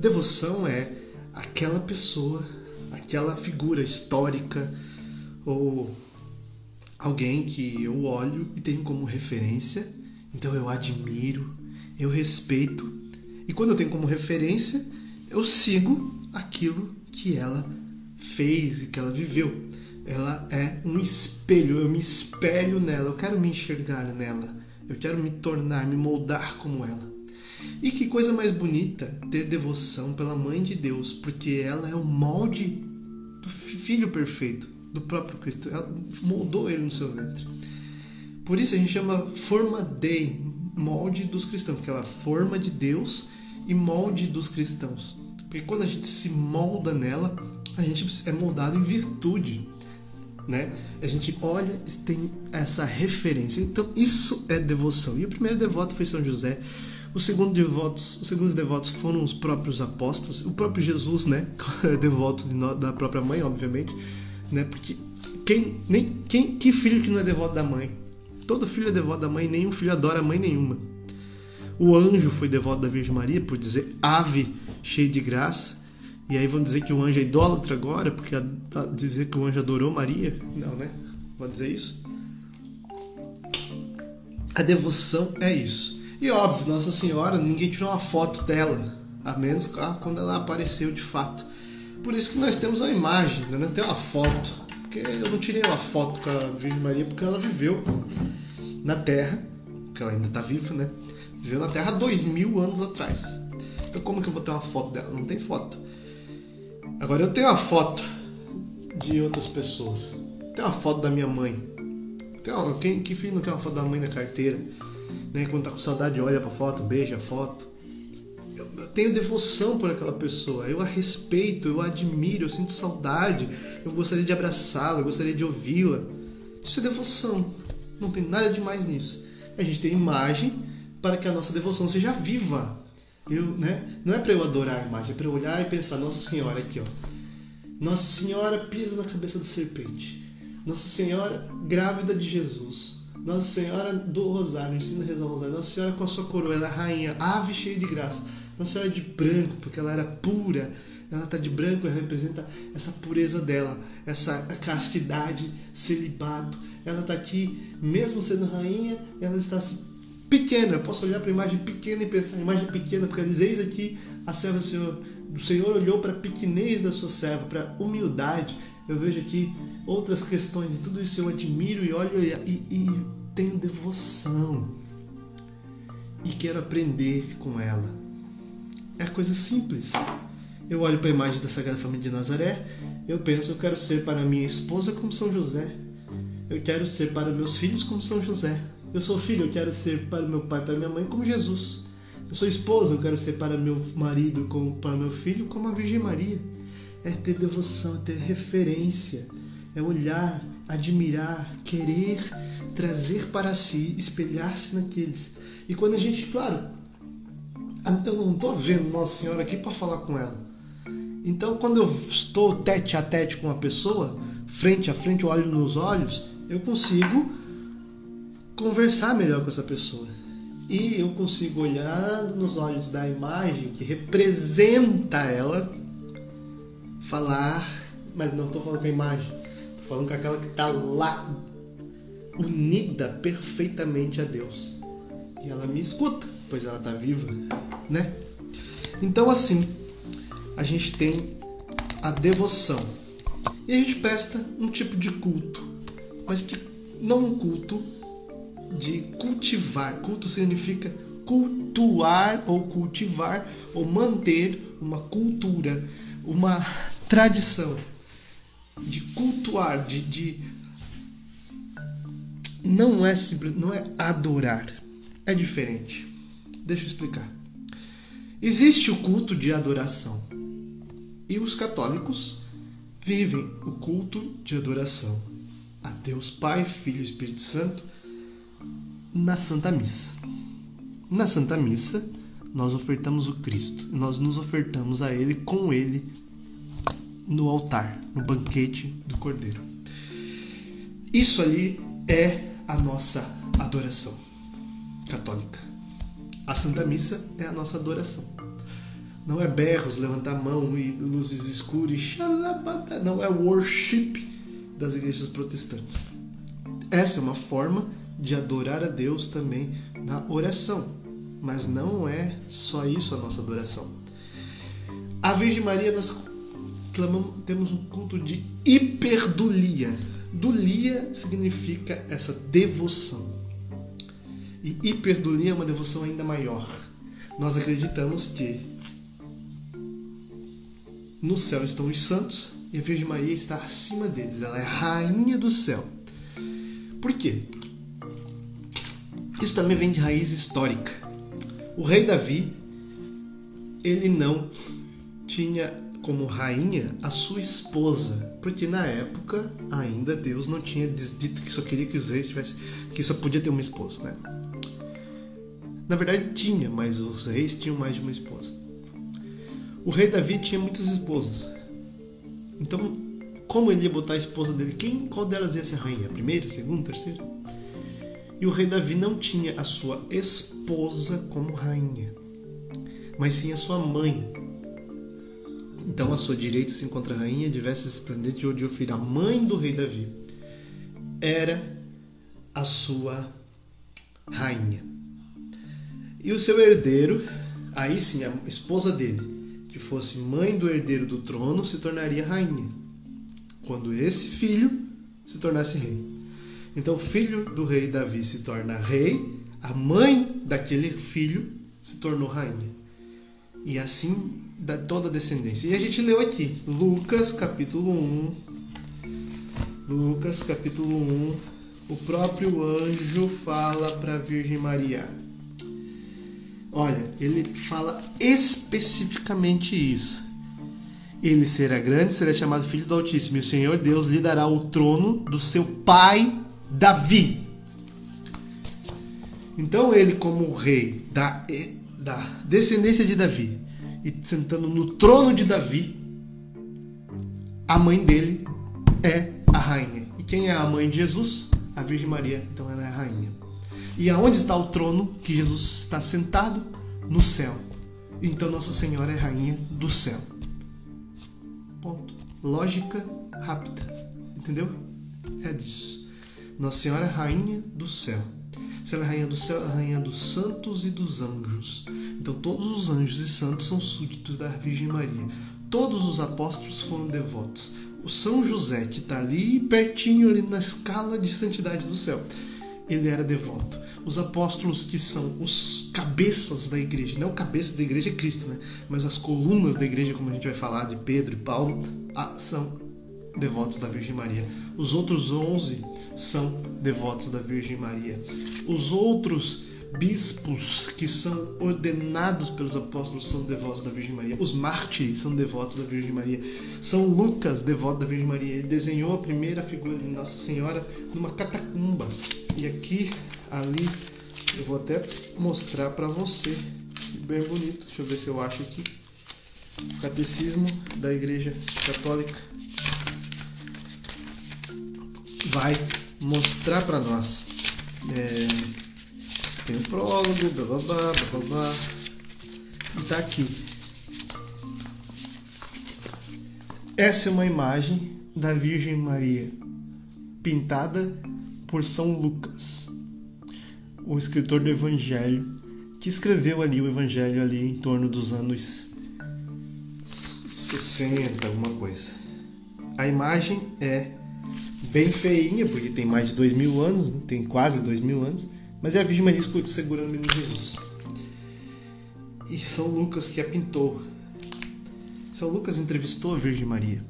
A: Devoção é aquela pessoa, aquela figura histórica ou alguém que eu olho e tenho como referência, então eu admiro, eu respeito, e quando eu tenho como referência, eu sigo aquilo que ela fez e que ela viveu. Ela é um espelho, eu me espelho nela, eu quero me enxergar nela, eu quero me tornar, me moldar como ela. E que coisa mais bonita ter devoção pela Mãe de Deus, porque ela é o molde do Filho perfeito do próprio Cristo. Ela moldou ele no seu ventre. Por isso a gente chama forma de molde dos cristãos, porque ela é forma de Deus e molde dos cristãos. Porque quando a gente se molda nela, a gente é moldado em virtude. Né? A gente olha e tem essa referência. Então, isso é devoção. E o primeiro devoto foi São José. Os segundos devotos, os segundos devotos foram os próprios apóstolos, o próprio Jesus, né? devoto de, da própria mãe, obviamente né? Porque quem, nem, quem, que filho que não é devoto da mãe? Todo filho é devoto da mãe, nenhum filho adora a mãe nenhuma. O anjo foi devoto da Virgem Maria por dizer ave cheia de graça. E aí vão dizer que o anjo é idólatra agora, porque dizer que o anjo adorou Maria? Não, né? Vão dizer isso? A devoção é isso. E óbvio, Nossa Senhora, ninguém tirou uma foto dela, a menos quando ela apareceu de fato. Por isso que nós temos a imagem, né? não tem uma foto. Porque eu não tirei uma foto com a Virgem Maria porque ela viveu na Terra, que ela ainda está viva, né? Viveu na Terra dois mil anos atrás. Então como que eu vou ter uma foto dela? Não tem foto. Agora eu tenho uma foto de outras pessoas. Tem uma foto da minha mãe. Tem uma, quem, que filho não tem uma foto da mãe na carteira? Né? Quando tá com saudade, olha pra foto, beija a foto. Eu, eu tenho devoção por aquela pessoa. Eu a respeito, eu a admiro, eu sinto saudade. Eu gostaria de abraçá-la, eu gostaria de ouvi-la. Isso é devoção. Não tem nada de mais nisso. A gente tem imagem para que a nossa devoção seja viva. Eu, né? Não é para eu adorar a imagem, é para eu olhar e pensar, Nossa Senhora aqui, ó. Nossa Senhora pisa na cabeça da serpente. Nossa Senhora grávida de Jesus. Nossa Senhora do Rosário, ensina a rezar o Rosário. Nossa Senhora com a sua coroa, ela é rainha, ave cheia de graça. Nossa Senhora de branco, porque ela era pura. Ela está de branco, ela representa essa pureza dela, essa castidade, celibato. Ela está aqui, mesmo sendo rainha, ela está assim, pequena. Posso olhar para a imagem pequena e pensar, imagem pequena, porque diz: Eis aqui a serva do Senhor. O Senhor olhou para a pequenez da sua serva, para a humildade. Eu vejo aqui outras questões, tudo isso eu admiro e olho e, e tenho devoção. E quero aprender com ela. É coisa simples. Eu olho para a imagem da Sagrada Família de Nazaré, eu penso, eu quero ser para minha esposa como São José. Eu quero ser para meus filhos como São José. Eu sou filho, eu quero ser para meu pai, para minha mãe como Jesus. Eu sou esposa, eu quero ser para meu marido como para meu filho como a Virgem Maria. É ter devoção, é ter referência, é olhar, admirar, querer trazer para si, espelhar-se naqueles. E quando a gente, claro, eu não estou vendo Nossa Senhora aqui para falar com ela. Então, quando eu estou tete a tete com uma pessoa, frente a frente, olho nos olhos, eu consigo conversar melhor com essa pessoa. E eu consigo, olhando nos olhos da imagem que representa ela, falar, mas não estou falando com a imagem, estou falando com aquela que está lá, unida perfeitamente a Deus. E ela me escuta, pois ela está viva, né? Então, assim, a gente tem a devoção. E a gente presta um tipo de culto, mas que não um culto de cultivar. Culto significa cultuar ou cultivar ou manter uma cultura, uma tradição de cultuar, de, de não é simples, não é adorar, é diferente. Deixa eu explicar. Existe o culto de adoração e os católicos vivem o culto de adoração a Deus Pai, Filho e Espírito Santo na Santa Missa. Na Santa Missa, nós ofertamos o Cristo, nós nos ofertamos a Ele com Ele no altar, no banquete do Cordeiro. Isso ali é a nossa adoração católica. A Santa Missa é a nossa adoração. Não é berros, levantar a mão e luzes escuras xalabata. Não é worship das igrejas protestantes. Essa é uma forma de adorar a Deus também na oração, mas não é só isso a nossa adoração. A Virgem Maria nós clamamos, temos um culto de hiperdulia. Dulia significa essa devoção. E hiperdulia é uma devoção ainda maior. Nós acreditamos que no céu estão os santos e a Virgem Maria está acima deles. Ela é rainha do céu. Por quê? Isso também vem de raiz histórica. O rei Davi, ele não tinha como rainha a sua esposa, porque na época ainda Deus não tinha dito que só queria que os reis tivessem, que só podia ter uma esposa, né? Na verdade tinha, mas os reis tinham mais de uma esposa. O rei Davi tinha muitas esposas. Então, como ele ia botar a esposa dele? Quem, qual delas ia ser rainha? A primeira, a segunda, a terceira? E o rei Davi não tinha a sua esposa como rainha, mas sim a sua mãe, então à sua direita se encontra a rainha diversas esplendentes de Ofir, a mãe do rei Davi. Era a sua rainha. E o seu herdeiro, aí sim, a esposa dele, que fosse mãe do herdeiro do trono, se tornaria rainha. Quando esse filho se tornasse rei. Então, o filho do rei Davi se torna rei, a mãe daquele filho se tornou rainha. E assim da toda a descendência. E a gente leu aqui, Lucas capítulo 1. Lucas capítulo 1. O próprio anjo fala para a Virgem Maria. Olha, ele fala especificamente isso. Ele será grande, será chamado Filho do Altíssimo, e o Senhor Deus lhe dará o trono do seu pai Davi. Então ele, como rei da, da descendência de Davi, e sentando no trono de Davi, a mãe dele é a rainha. E quem é a mãe de Jesus? A Virgem Maria. Então ela é a rainha. E aonde está o trono que Jesus está sentado? No céu. Então Nossa Senhora é rainha do céu. Ponto. Lógica rápida. Entendeu? É disso. Nossa Senhora é rainha do céu. Se ela é rainha do céu, ela é rainha dos santos e dos anjos. Então todos os anjos e santos são súditos da Virgem Maria. Todos os apóstolos foram devotos. O São José, que está ali pertinho ali na escala de santidade do céu, ele era devoto. Os apóstolos que são os cabeças da igreja, não o cabeça da igreja é Cristo, né? Mas as colunas da igreja, como a gente vai falar de Pedro e Paulo, ah, são devotos da Virgem Maria. Os outros 11 são devotos da Virgem Maria. Os outros bispos que são ordenados pelos apóstolos são devotos da Virgem Maria. Os mártires são devotos da Virgem Maria. São Lucas, devoto da Virgem Maria. Ele desenhou a primeira figura de Nossa Senhora numa catacumba. E aqui, ali, eu vou até mostrar para você. Bem bonito. Deixa eu ver se eu acho aqui. Catecismo da Igreja Católica vai mostrar para nós. É, tem um prólogo, blá blá blá blá blá. E tá aqui. Essa é uma imagem da Virgem Maria, pintada por São Lucas, o escritor do Evangelho, que escreveu ali o Evangelho ali em torno dos anos 60, alguma coisa. A imagem é bem feinha, porque tem mais de dois mil anos, né? tem quase dois mil anos, mas é a Virgem Maria segurando o menino Jesus. E São Lucas que a pintou. São Lucas entrevistou a Virgem Maria.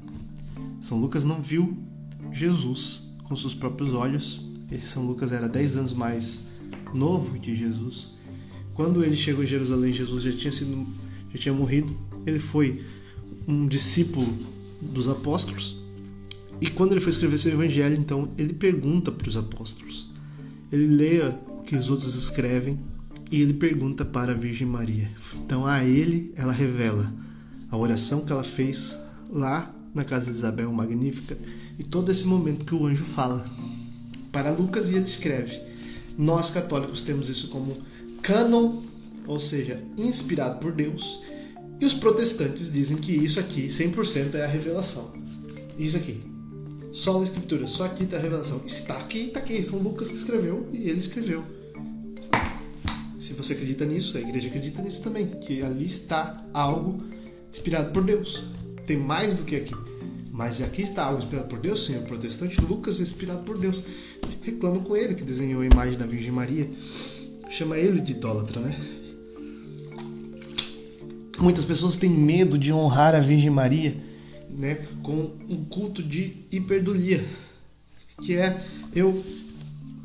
A: São Lucas não viu Jesus com seus próprios olhos. Esse São Lucas era 10 anos mais novo que Jesus. Quando ele chegou em Jerusalém, Jesus já tinha sido já tinha morrido. Ele foi um discípulo dos apóstolos e quando ele foi escrever seu evangelho, então, ele pergunta para os apóstolos. Ele lê o que os outros escrevem e ele pergunta para a Virgem Maria. Então, a ele ela revela a oração que ela fez lá na casa de Isabel Magnífica e todo esse momento que o anjo fala para Lucas e ele escreve. Nós católicos temos isso como cânon, ou seja, inspirado por Deus, e os protestantes dizem que isso aqui 100% é a revelação. Isso aqui. Só na escritura, só aqui está a revelação. Está aqui, está aqui. São Lucas que escreveu e ele escreveu. Se você acredita nisso, a igreja acredita nisso também, que ali está algo inspirado por Deus. Tem mais do que aqui. Mas aqui está algo inspirado por Deus, Senhor protestante. Lucas é inspirado por Deus. Reclama com ele que desenhou a imagem da Virgem Maria. Chama ele de idólatra, né? Muitas pessoas têm medo de honrar a Virgem Maria né, com um culto de hiperdulia, que é eu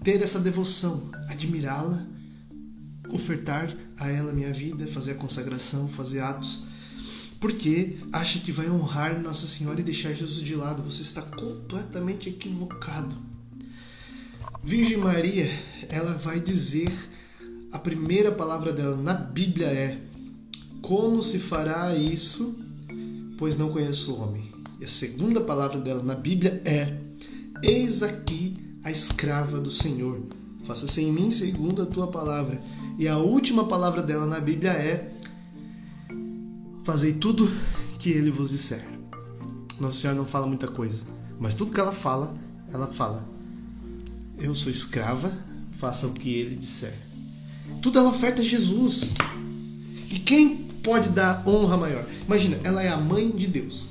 A: ter essa devoção, admirá-la, ofertar a ela minha vida, fazer a consagração, fazer atos, porque acha que vai honrar Nossa Senhora e deixar Jesus de lado. Você está completamente equivocado. Virgem Maria, ela vai dizer a primeira palavra dela na Bíblia é: Como se fará isso pois não conheço o homem. E a segunda palavra dela na Bíblia é: Eis aqui a escrava do Senhor. Faça-se em mim segundo a tua palavra. E a última palavra dela na Bíblia é: Fazei tudo que ele vos disser. Nossa Senhora não fala muita coisa, mas tudo que ela fala, ela fala: Eu sou escrava, faça o que ele disser. Tudo ela oferta a Jesus. E quem pode dar honra maior? Imagina, ela é a mãe de Deus.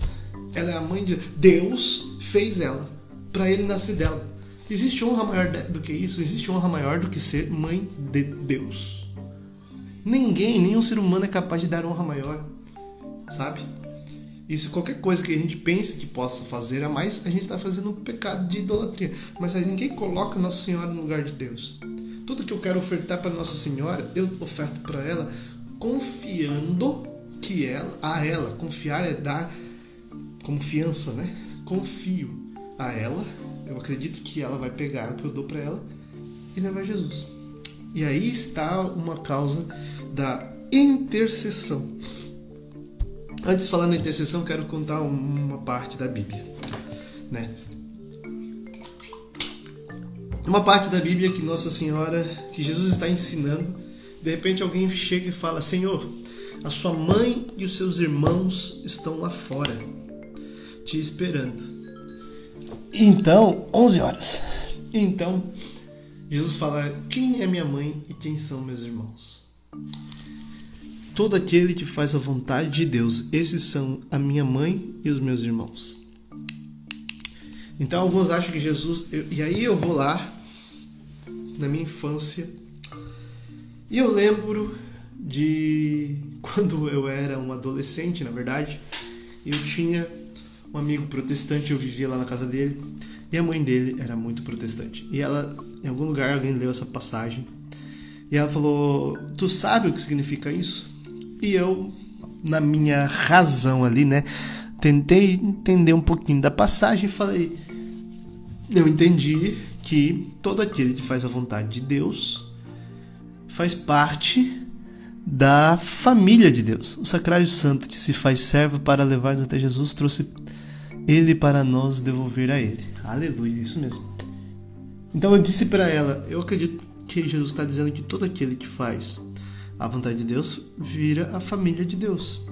A: Ela é a mãe de Deus fez ela para ele nascer dela. Existe honra maior do que isso? Existe honra maior do que ser mãe de Deus? Ninguém, nenhum ser humano é capaz de dar honra maior, sabe? Isso, qualquer coisa que a gente pense que possa fazer a mais, a gente está fazendo um pecado de idolatria. Mas ninguém coloca Nossa Senhora no lugar de Deus. Tudo que eu quero ofertar para Nossa Senhora, eu oferto para ela confiando que ela, a ela, confiar é dar confiança, né? Confio a ela, eu acredito que ela vai pegar o que eu dou para ela e levar Jesus. E aí está uma causa da intercessão. Antes de falar na intercessão, quero contar uma parte da Bíblia, né? Uma parte da Bíblia que Nossa Senhora, que Jesus está ensinando, de repente alguém chega e fala: Senhor, a sua mãe e os seus irmãos estão lá fora, te esperando. Então, 11 horas. Então, Jesus fala: Quem é minha mãe e quem são meus irmãos? Todo aquele que faz a vontade de Deus, esses são a minha mãe e os meus irmãos. Então alguns acham que Jesus. Eu, e aí eu vou lá, na minha infância, e eu lembro de quando eu era um adolescente, na verdade, eu tinha um amigo protestante, eu vivia lá na casa dele, e a mãe dele era muito protestante. E ela, em algum lugar, alguém leu essa passagem, e ela falou: Tu sabe o que significa isso? E eu, na minha razão ali, né, tentei entender um pouquinho da passagem e falei: Eu entendi que todo aquele que faz a vontade de Deus faz parte da família de Deus. O Sacrário Santo que se faz servo para levar-nos até Jesus trouxe ele para nós devolver a ele. Aleluia, isso mesmo. Então eu disse para ela: Eu acredito que Jesus está dizendo que todo aquele que faz a vontade de Deus vira a família de Deus.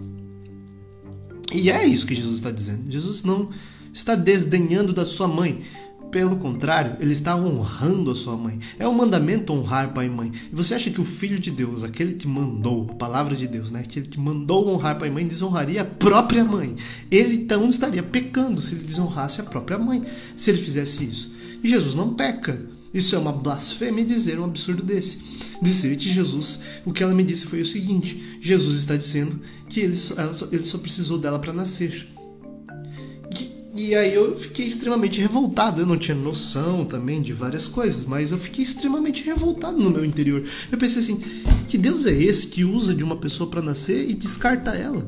A: E é isso que Jesus está dizendo. Jesus não está desdenhando da sua mãe. Pelo contrário, ele está honrando a sua mãe. É um mandamento honrar pai e mãe. E você acha que o filho de Deus, aquele que mandou, a palavra de Deus, né? Que mandou honrar pai e mãe, desonraria a própria mãe. Ele então estaria pecando se ele desonrasse a própria mãe, se ele fizesse isso. E Jesus não peca. Isso é uma blasfêmia dizer um absurdo desse. Dizer que Jesus, o que ela me disse foi o seguinte: Jesus está dizendo que ele só, só ele só precisou dela para nascer. E, aí eu fiquei extremamente revoltado. Eu não tinha noção também de várias coisas, mas eu fiquei extremamente revoltado no meu interior. Eu pensei assim: que Deus é esse que usa de uma pessoa para nascer e descarta ela?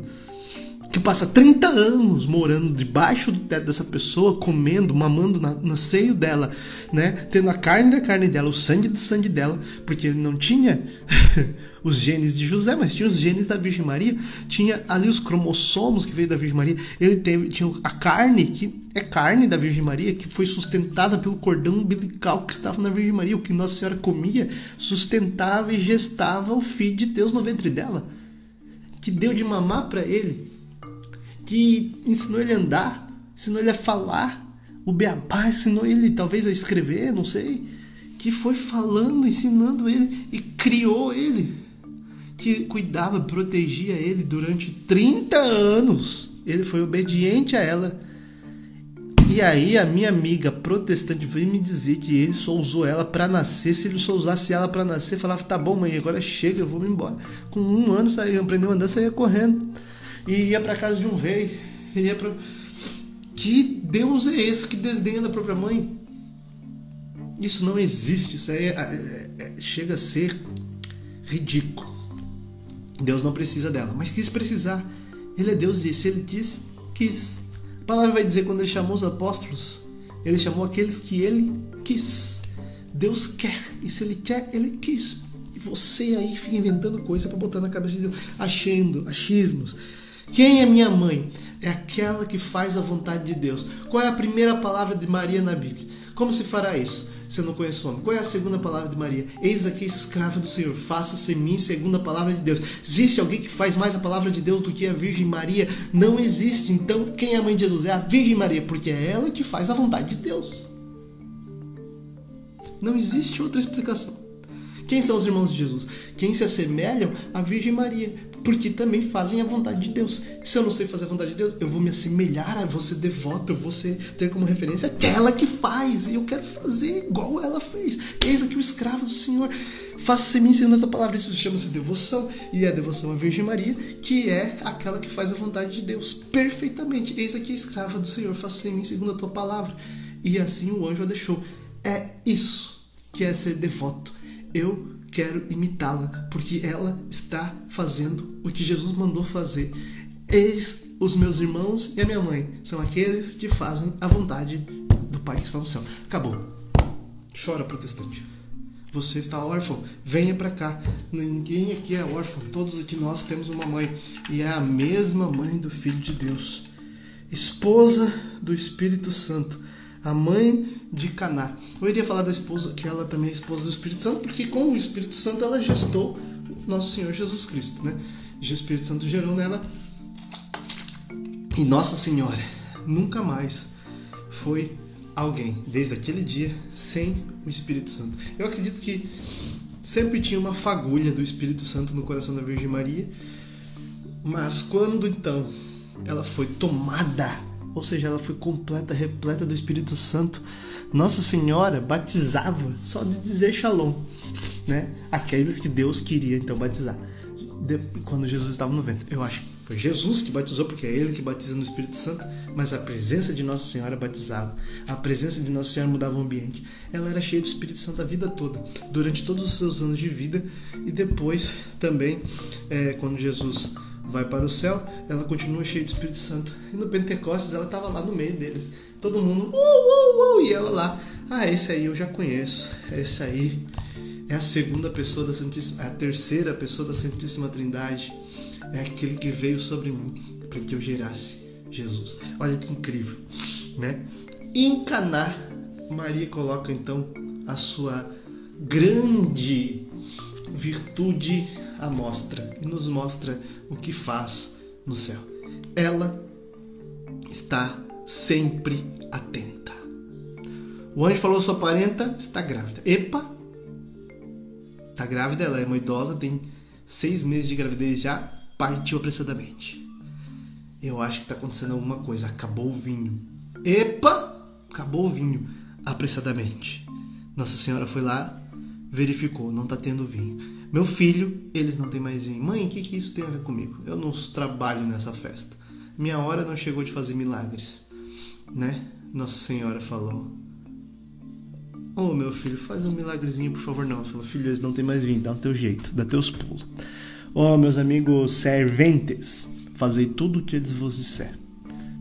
A: Que passa 30 anos morando debaixo do teto dessa pessoa, comendo, mamando na, no seio dela, né? Tendo a carne da carne dela, o sangue do sangue dela, porque ele não tinha os genes de José, mas tinha os genes da Virgem Maria, tinha ali os cromossomos que veio da Virgem Maria, ele teve, tinha a carne, que é carne da Virgem Maria, que foi sustentada pelo cordão umbilical que estava na Virgem Maria, o que Nossa Senhora comia, sustentava e gestava o filho de Deus no ventre dela, que deu de mamar para ele que ensinou ele a andar, ensinou ele a falar, o beabá ensinou ele talvez a escrever, não sei, que foi falando, ensinando ele e criou ele, que cuidava, protegia ele durante 30 anos. Ele foi obediente a ela. E aí a minha amiga protestante veio me dizer que ele só usou ela para nascer. Se ele só usasse ela para nascer, falava: "Tá bom, mãe, agora chega, eu vou me embora". Com um ano saía, aprendeu a andar, saía correndo e ia para casa de um rei. Ia pra... Que Deus é esse que desdenha da própria mãe? Isso não existe, isso é, é, é, chega a ser ridículo. Deus não precisa dela, mas quis precisar. Ele é Deus e se ele quis, quis. A palavra vai dizer quando ele chamou os apóstolos, ele chamou aqueles que ele quis. Deus quer, e se ele quer, ele quis. E você aí fica inventando coisa para botar na cabeça de Deus, achando, achismos. Quem é minha mãe? É aquela que faz a vontade de Deus. Qual é a primeira palavra de Maria na Bíblia? Como se fará isso? Se eu não conheço o homem. Qual é a segunda palavra de Maria? Eis aqui escrava do Senhor, faça-se mim segundo a palavra de Deus. Existe alguém que faz mais a palavra de Deus do que a Virgem Maria? Não existe. Então, quem é a mãe de Jesus? É a Virgem Maria, porque é ela que faz a vontade de Deus. Não existe outra explicação. Quem são os irmãos de Jesus? Quem se assemelham à Virgem Maria, porque também fazem a vontade de Deus. Se eu não sei fazer a vontade de Deus, eu vou me assemelhar, vou ser devoto, eu vou ser, ter como referência aquela que faz, e eu quero fazer igual ela fez. Eis aqui o escravo do Senhor. Faça-se me segundo a tua palavra. Isso chama-se devoção, e é a devoção à Virgem Maria, que é aquela que faz a vontade de Deus perfeitamente. Eis aqui a escrava do Senhor, faça-se mim segundo a tua palavra. E assim o anjo a deixou. É isso que é ser devoto. Eu quero imitá-la, porque ela está fazendo o que Jesus mandou fazer. Eis os meus irmãos e a minha mãe são aqueles que fazem a vontade do Pai que está no céu. Acabou. Chora, protestante. Você está órfão, venha para cá. Ninguém aqui é órfão, todos aqui nós temos uma mãe e é a mesma mãe do Filho de Deus, esposa do Espírito Santo a mãe de Caná. Eu iria falar da esposa, que ela também é esposa do Espírito Santo, porque com o Espírito Santo ela gestou nosso Senhor Jesus Cristo, né? o Espírito Santo gerou nela. E Nossa Senhora nunca mais foi alguém, desde aquele dia, sem o Espírito Santo. Eu acredito que sempre tinha uma fagulha do Espírito Santo no coração da Virgem Maria, mas quando então ela foi tomada ou seja, ela foi completa, repleta do Espírito Santo. Nossa Senhora batizava só de dizer Shalom, né? Aqueles que Deus queria então batizar. De, quando Jesus estava no ventre. Eu acho que foi Jesus que batizou, porque é Ele que batiza no Espírito Santo, mas a presença de Nossa Senhora batizava. A presença de Nossa Senhora mudava o ambiente. Ela era cheia do Espírito Santo a vida toda, durante todos os seus anos de vida e depois também, é, quando Jesus vai para o céu, ela continua cheia de Espírito Santo. E no Pentecostes ela estava lá no meio deles. Todo mundo, uh, uh, uh, e ela lá, ah, esse aí eu já conheço. Esse aí é a segunda pessoa da Santíssima, a terceira pessoa da Santíssima Trindade. É aquele que veio sobre mim para que eu gerasse Jesus. Olha que incrível, né? Em Caná, Maria coloca então a sua grande virtude à mostra e nos mostra o que faz no céu. Ela está sempre atenta. O anjo falou: sua parenta está grávida. Epa! Está grávida, ela é uma idosa, tem seis meses de gravidez já, partiu apressadamente. Eu acho que está acontecendo alguma coisa. Acabou o vinho. Epa! Acabou o vinho apressadamente. Nossa Senhora foi lá, verificou, não está tendo vinho. Meu filho, eles não têm mais vinho. Mãe, o que, que isso tem a ver comigo? Eu não trabalho nessa festa. Minha hora não chegou de fazer milagres, né? Nossa Senhora falou. Ô oh, meu filho, faz um milagrezinho, por favor. Não, falou, filho, eles não têm mais vinho, dá o teu jeito, dá teus pulos. Ô oh, meus amigos serventes, fazei tudo o que eles vos disser.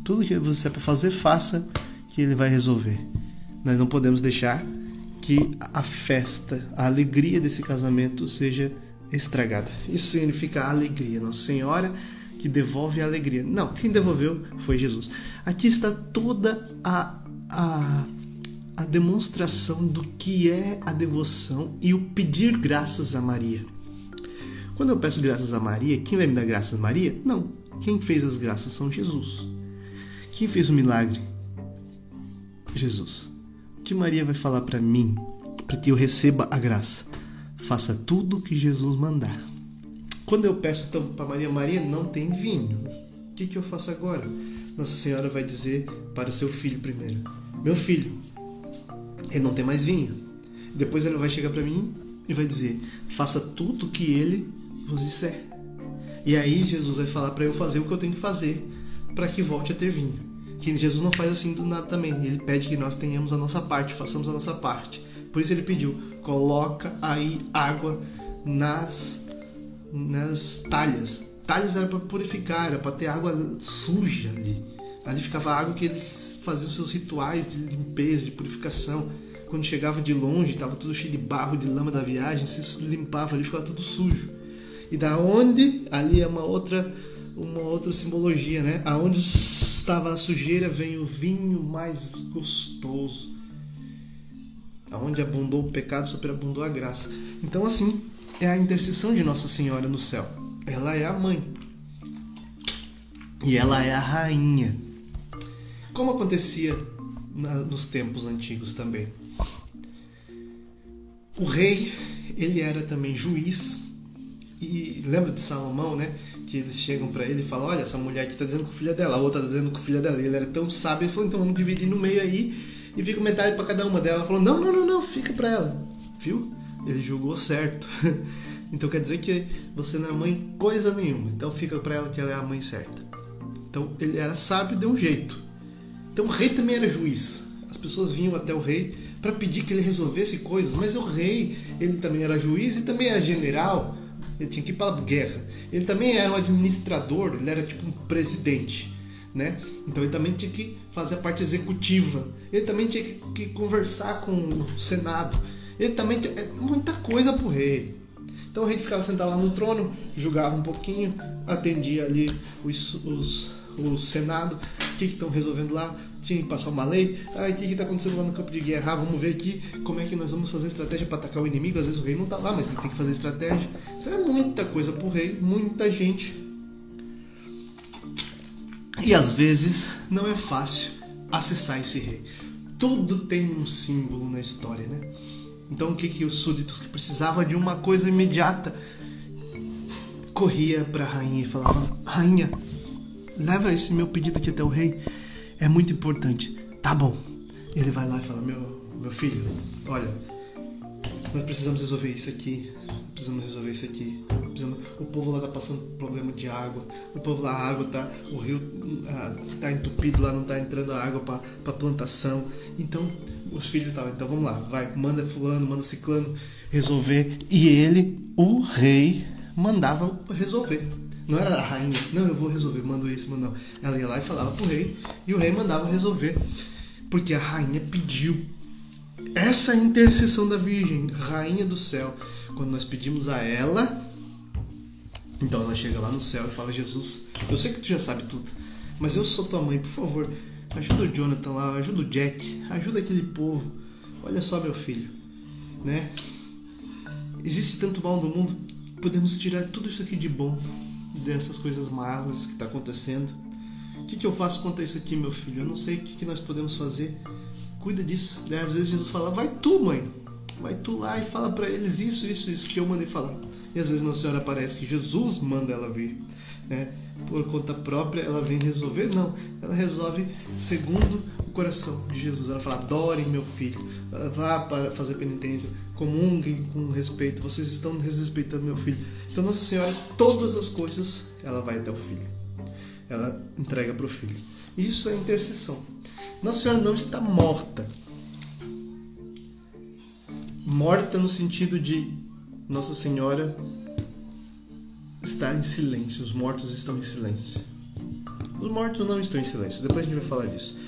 A: Tudo que você disser para fazer, faça, que ele vai resolver. Nós não podemos deixar que a festa, a alegria desse casamento seja estragada. Isso significa alegria. Nossa Senhora que devolve a alegria. Não, quem devolveu foi Jesus. Aqui está toda a, a, a demonstração do que é a devoção e o pedir graças a Maria. Quando eu peço graças a Maria, quem vai me dar graças a Maria? Não. Quem fez as graças são Jesus. Quem fez o milagre? Jesus que Maria vai falar para mim, para que eu receba a graça? Faça tudo o que Jesus mandar. Quando eu peço então para Maria, Maria não tem vinho. O que, que eu faço agora? Nossa Senhora vai dizer para o seu filho primeiro: Meu filho, ele não tem mais vinho. Depois ele vai chegar para mim e vai dizer: Faça tudo o que ele vos disser. E aí Jesus vai falar para eu fazer o que eu tenho que fazer para que volte a ter vinho que Jesus não faz assim do nada também. Ele pede que nós tenhamos a nossa parte, façamos a nossa parte. Por isso ele pediu: coloca aí água nas, nas talhas. Talhas era para purificar, era para ter água suja ali. Ali ficava a água que eles faziam seus rituais de limpeza, de purificação. Quando chegava de longe, estava tudo cheio de barro, de lama da viagem, se limpava ali, ficava tudo sujo. E da onde ali é uma outra uma outra simbologia, né? Aonde estava a sujeira vem o vinho mais gostoso. Aonde abundou o pecado, superabundou a graça. Então assim, é a intercessão de Nossa Senhora no céu. Ela é a mãe. E ela é a rainha. Como acontecia na, nos tempos antigos também. O rei, ele era também juiz. E lembra de Salomão, né? Que eles chegam para ele e falam: Olha, essa mulher aqui tá dizendo que o filho é dela, a outra tá dizendo que o filho é dela. E ele era tão sábio, ele falou: Então vamos dividir no meio aí e fica metade para cada uma dela. Ela falou: Não, não, não, não, fica para ela. Viu? Ele julgou certo. então quer dizer que você não é mãe coisa nenhuma. Então fica para ela que ela é a mãe certa. Então ele era sábio e deu um jeito. Então o rei também era juiz. As pessoas vinham até o rei para pedir que ele resolvesse coisas, mas o rei, ele também era juiz e também era general. Ele tinha que ir para a guerra. Ele também era um administrador, ele era tipo um presidente. Né? Então ele também tinha que fazer a parte executiva. Ele também tinha que, que conversar com o Senado. Ele também tinha é muita coisa para o rei. Então o rei ficava sentado lá no trono, julgava um pouquinho, atendia ali os, os, o Senado, o que estão resolvendo lá, tinha que passar uma lei, ah, o que está acontecendo lá no campo de guerra, ah, vamos ver aqui como é que nós vamos fazer estratégia para atacar o inimigo, às vezes o rei não está lá, mas ele tem que fazer estratégia. Então é muita coisa para o rei, muita gente. E às vezes não é fácil acessar esse rei. Tudo tem um símbolo na história, né? Então o que que os súditos que precisavam de uma coisa imediata corria para a rainha e falava: "Rainha, leva esse meu pedido aqui até o rei. É muito importante." "Tá bom." Ele vai lá e fala: "Meu, meu filho, olha, nós precisamos resolver isso aqui. Precisamos resolver isso aqui. Precisamos... O povo lá tá passando problema de água. O povo lá, a água tá. O rio ah, tá entupido lá, não tá entrando água para plantação. Então, os filhos estavam, então vamos lá, vai, manda fulano, manda ciclano resolver. E ele, o rei, mandava resolver. Não era a rainha, não, eu vou resolver, mando isso, não. Ela ia lá e falava pro rei, e o rei mandava resolver. Porque a rainha pediu. Essa é intercessão da Virgem, rainha do céu. Quando nós pedimos a ela, então ela chega lá no céu e fala: Jesus, eu sei que tu já sabe tudo, mas eu sou tua mãe, por favor, Ajuda o Jonathan lá, ajuda o Jack, ajuda aquele povo. Olha só, meu filho, né? Existe tanto mal no mundo, podemos tirar tudo isso aqui de bom dessas coisas malas que está acontecendo. O que, que, eu faço quanto a isso aqui, meu filho? Eu não sei o que, que nós podemos fazer. Cuida disso. Né? Às vezes Jesus fala, vai tu, mãe. Vai tu lá e fala para eles isso, isso, isso que eu mandei falar. E às vezes Nossa Senhora parece que Jesus manda ela vir. Né? Por conta própria, ela vem resolver? Não, ela resolve segundo o coração de Jesus. Ela fala: adore meu filho, vá para fazer penitência, comunguem com respeito, vocês estão desrespeitando meu filho. Então, Nossa Senhora, todas as coisas, ela vai até o filho, ela entrega para o filho. Isso é intercessão. Nossa Senhora não está morta. Morta no sentido de Nossa Senhora está em silêncio, os mortos estão em silêncio. Os mortos não estão em silêncio, depois a gente vai falar disso.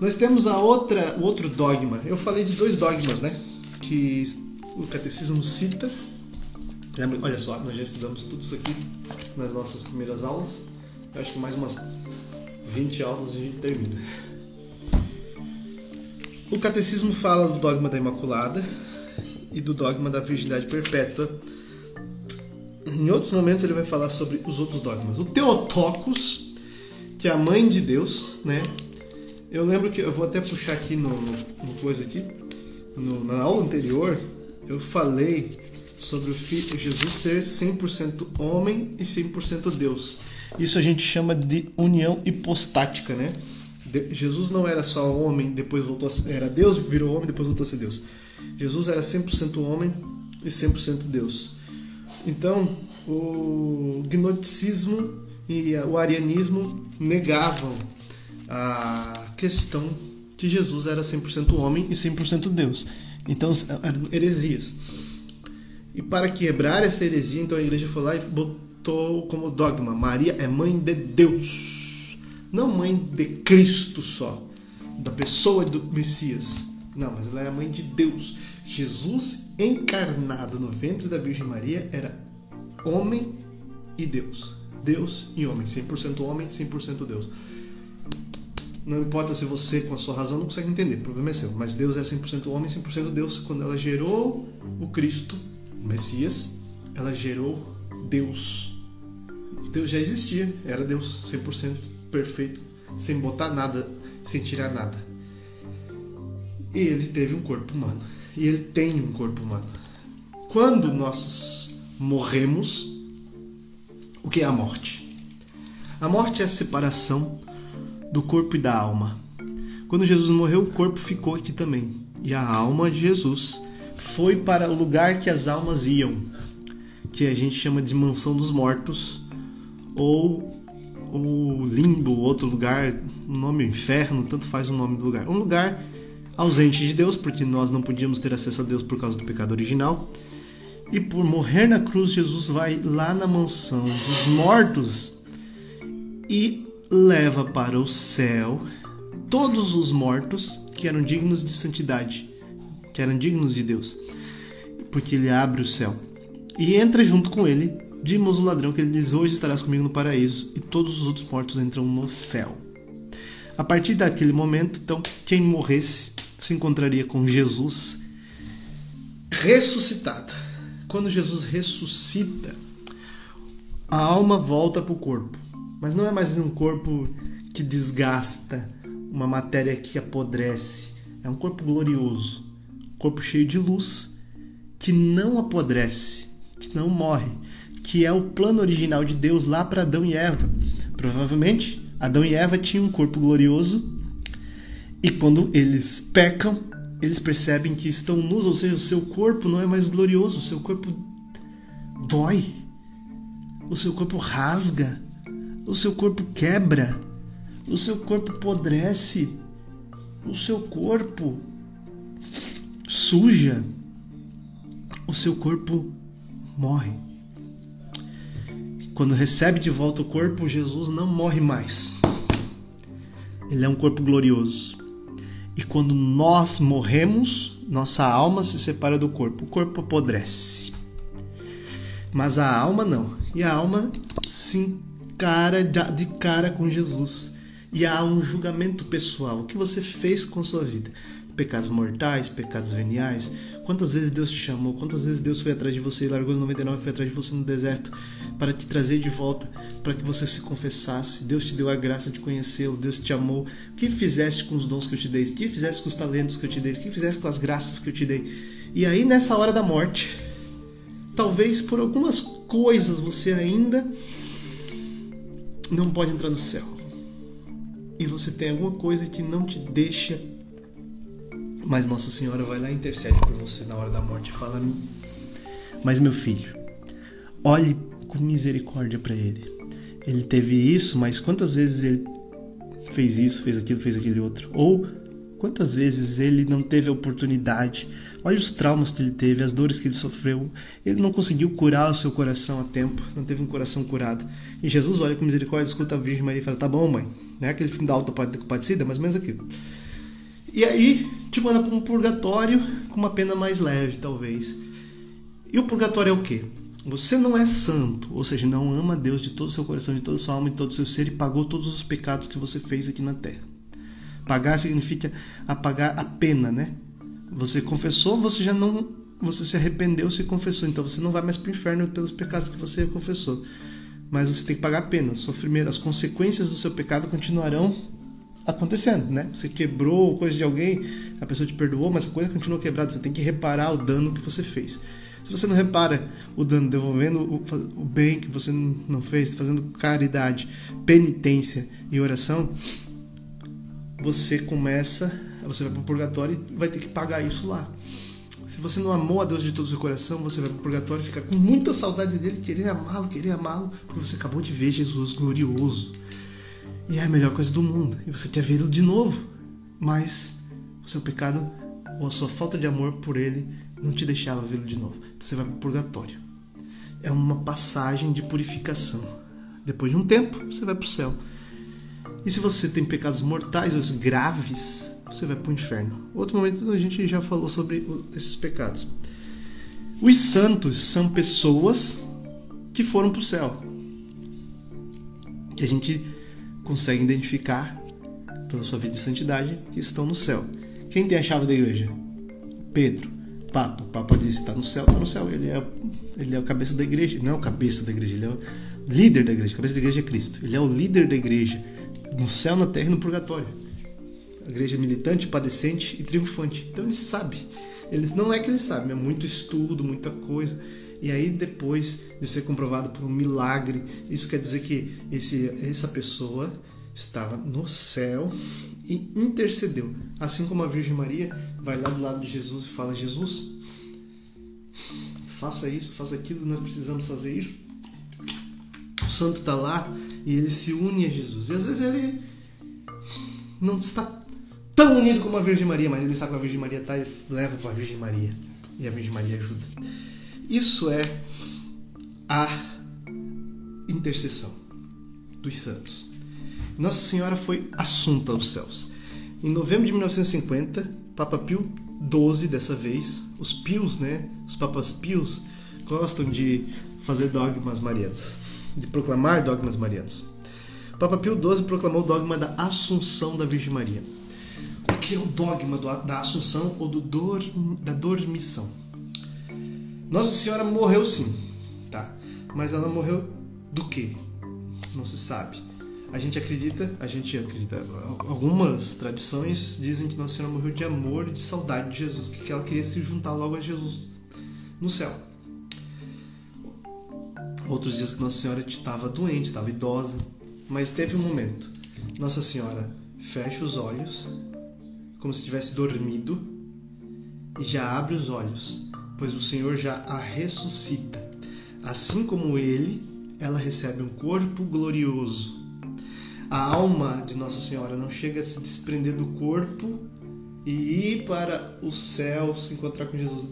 A: Nós temos a outra, o outro dogma. Eu falei de dois dogmas, né? Que o catecismo cita. Olha só, nós já estudamos tudo isso aqui nas nossas primeiras aulas. Eu acho que mais umas 20 aulas a gente termina. O catecismo fala do dogma da Imaculada e do dogma da virgindade perpétua em outros momentos ele vai falar sobre os outros dogmas. O Teotocos, que é a mãe de Deus, né? Eu lembro que eu vou até puxar aqui no, no, no coisa aqui, no, na aula anterior, eu falei sobre o filho, Jesus ser 100% homem e 100% Deus. Isso a gente chama de união hipostática, né? De, Jesus não era só homem, depois voltou a ser, era Deus, virou homem, depois voltou a ser Deus. Jesus era 100% homem e 100% Deus. Então, o gnosticismo e o arianismo negavam a questão que Jesus era 100% homem e 100% Deus. Então, eram heresias. E para quebrar essa heresia, então a igreja foi lá e botou como dogma: Maria é mãe de Deus, não mãe de Cristo só, da pessoa do Messias. Não, mas ela é a mãe de Deus. Jesus encarnado no ventre da Virgem Maria era homem e Deus. Deus e homem, 100% homem, 100% Deus. Não importa se você, com a sua razão, não consegue entender, o problema é seu. Mas Deus era 100% homem, 100% Deus. Quando ela gerou o Cristo, o Messias, ela gerou Deus. Deus já existia, era Deus 100% perfeito, sem botar nada, sem tirar nada. E ele teve um corpo humano. E ele tem um corpo humano. quando nós morremos, o que é a morte? A morte é a separação do corpo e da alma. Quando Jesus morreu, o corpo ficou aqui também. E a alma de Jesus foi para o lugar que as almas iam, que a gente chama de mansão dos mortos, ou o limbo, outro lugar, o nome inferno, tanto faz o nome do lugar. Um lugar ausente de Deus, porque nós não podíamos ter acesso a Deus por causa do pecado original. E por morrer na cruz, Jesus vai lá na mansão dos mortos e leva para o céu todos os mortos que eram dignos de santidade, que eram dignos de Deus, porque ele abre o céu e entra junto com ele Dimos o ladrão que ele diz: Hoje estarás comigo no paraíso, e todos os outros mortos entram no céu. A partir daquele momento, então, quem morresse se encontraria com Jesus ressuscitado. Quando Jesus ressuscita, a alma volta para o corpo, mas não é mais um corpo que desgasta, uma matéria que apodrece. É um corpo glorioso, corpo cheio de luz, que não apodrece, que não morre, que é o plano original de Deus lá para Adão e Eva. Provavelmente, Adão e Eva tinham um corpo glorioso e quando eles pecam, eles percebem que estão nus, ou seja, o seu corpo não é mais glorioso, o seu corpo dói, o seu corpo rasga, o seu corpo quebra, o seu corpo podrece, o seu corpo suja, o seu corpo morre. Quando recebe de volta o corpo, Jesus não morre mais. Ele é um corpo glorioso. E quando nós morremos, nossa alma se separa do corpo. O corpo apodrece. Mas a alma não. E a alma se encara de cara com Jesus. E há um julgamento pessoal. O que você fez com sua vida? pecados mortais, pecados veniais. Quantas vezes Deus te chamou? Quantas vezes Deus foi atrás de você e largou os 99 e foi atrás de você no deserto para te trazer de volta, para que você se confessasse? Deus te deu a graça de conhecê-lo, Deus te amou. O que fizeste com os dons que eu te dei? O que fizeste com os talentos que eu te dei? O que fizeste com as graças que eu te dei? E aí, nessa hora da morte, talvez por algumas coisas você ainda não pode entrar no céu. E você tem alguma coisa que não te deixa mas Nossa Senhora vai lá e intercede por você na hora da morte e fala: Mas meu filho, olhe com misericórdia para ele. Ele teve isso, mas quantas vezes ele fez isso, fez aquilo, fez aquele outro? Ou quantas vezes ele não teve a oportunidade? Olha os traumas que ele teve, as dores que ele sofreu. Ele não conseguiu curar o seu coração a tempo, não teve um coração curado. E Jesus olha com misericórdia, escuta a Virgem Maria e fala: Tá bom, mãe. Não é aquele filme da alta compadecida, mais ou menos aquilo. E aí te manda para um purgatório com uma pena mais leve, talvez. E o purgatório é o quê? Você não é santo, ou seja, não ama Deus de todo o seu coração, de toda a sua alma, de todo o seu ser e pagou todos os pecados que você fez aqui na terra. Pagar significa apagar a pena, né? Você confessou, você já não, você se arrependeu, se confessou, então você não vai mais para o inferno pelos pecados que você confessou. Mas você tem que pagar a pena, sofrimento, as consequências do seu pecado continuarão acontecendo, né? Você quebrou coisa de alguém, a pessoa te perdoou, mas a coisa continua quebrada. Você tem que reparar o dano que você fez. Se você não repara o dano, devolvendo o, o bem que você não fez, fazendo caridade, penitência e oração, você começa, você vai para o purgatório e vai ter que pagar isso lá. Se você não amou a Deus de todo o seu coração, você vai para o purgatório e fica com muita saudade dele, querer amá-lo, querer amá-lo, porque você acabou de ver Jesus glorioso e é a melhor coisa do mundo. E você quer vê-lo de novo. Mas o seu pecado ou a sua falta de amor por ele não te deixava vê-lo de novo. Então você vai para o purgatório. É uma passagem de purificação. Depois de um tempo, você vai para o céu. E se você tem pecados mortais ou graves, você vai para o inferno. Outro momento a gente já falou sobre esses pecados. Os santos são pessoas que foram para o céu. Que a gente consegue identificar pela sua vida de santidade que estão no céu. Quem tem a chave da igreja? Pedro. Papa. O Papa diz: está no céu, está no céu. Ele é, ele é o cabeça da igreja. Não é o cabeça da igreja, ele é o líder da igreja. A cabeça da igreja é Cristo. Ele é o líder da igreja no céu, na terra e no purgatório. A igreja militante, padecente e triunfante. Então ele sabe. Eles não é que ele sabe, é muito estudo, muita coisa. E aí depois de ser comprovado por um milagre, isso quer dizer que esse, essa pessoa estava no céu e intercedeu. Assim como a Virgem Maria vai lá do lado de Jesus e fala: Jesus, faça isso, faça aquilo, nós precisamos fazer isso. O santo está lá e ele se une a Jesus. E às vezes ele não está tão unido como a Virgem Maria, mas ele sabe que a Virgem Maria está e leva para a Virgem Maria. E a Virgem Maria ajuda. Isso é a intercessão dos santos. Nossa Senhora foi assunta aos céus. Em novembro de 1950, Papa Pio XII, dessa vez, os pios, né? Os papas pios gostam de fazer dogmas marianos, de proclamar dogmas marianos. Papa Pio XII proclamou o dogma da Assunção da Virgem Maria. O que é o dogma da Assunção ou do dor, da dormição? Nossa Senhora morreu sim, tá? Mas ela morreu do quê? Não se sabe. A gente acredita, a gente acredita, algumas tradições dizem que Nossa Senhora morreu de amor e de saudade de Jesus, que ela queria se juntar logo a Jesus no céu. Outros dizem que Nossa Senhora estava doente, estava idosa, mas teve um momento. Nossa Senhora fecha os olhos, como se tivesse dormido, e já abre os olhos, pois o Senhor já a ressuscita. Assim como ele, ela recebe um corpo glorioso a alma de Nossa Senhora não chega a se desprender do corpo e ir para o céu se encontrar com Jesus.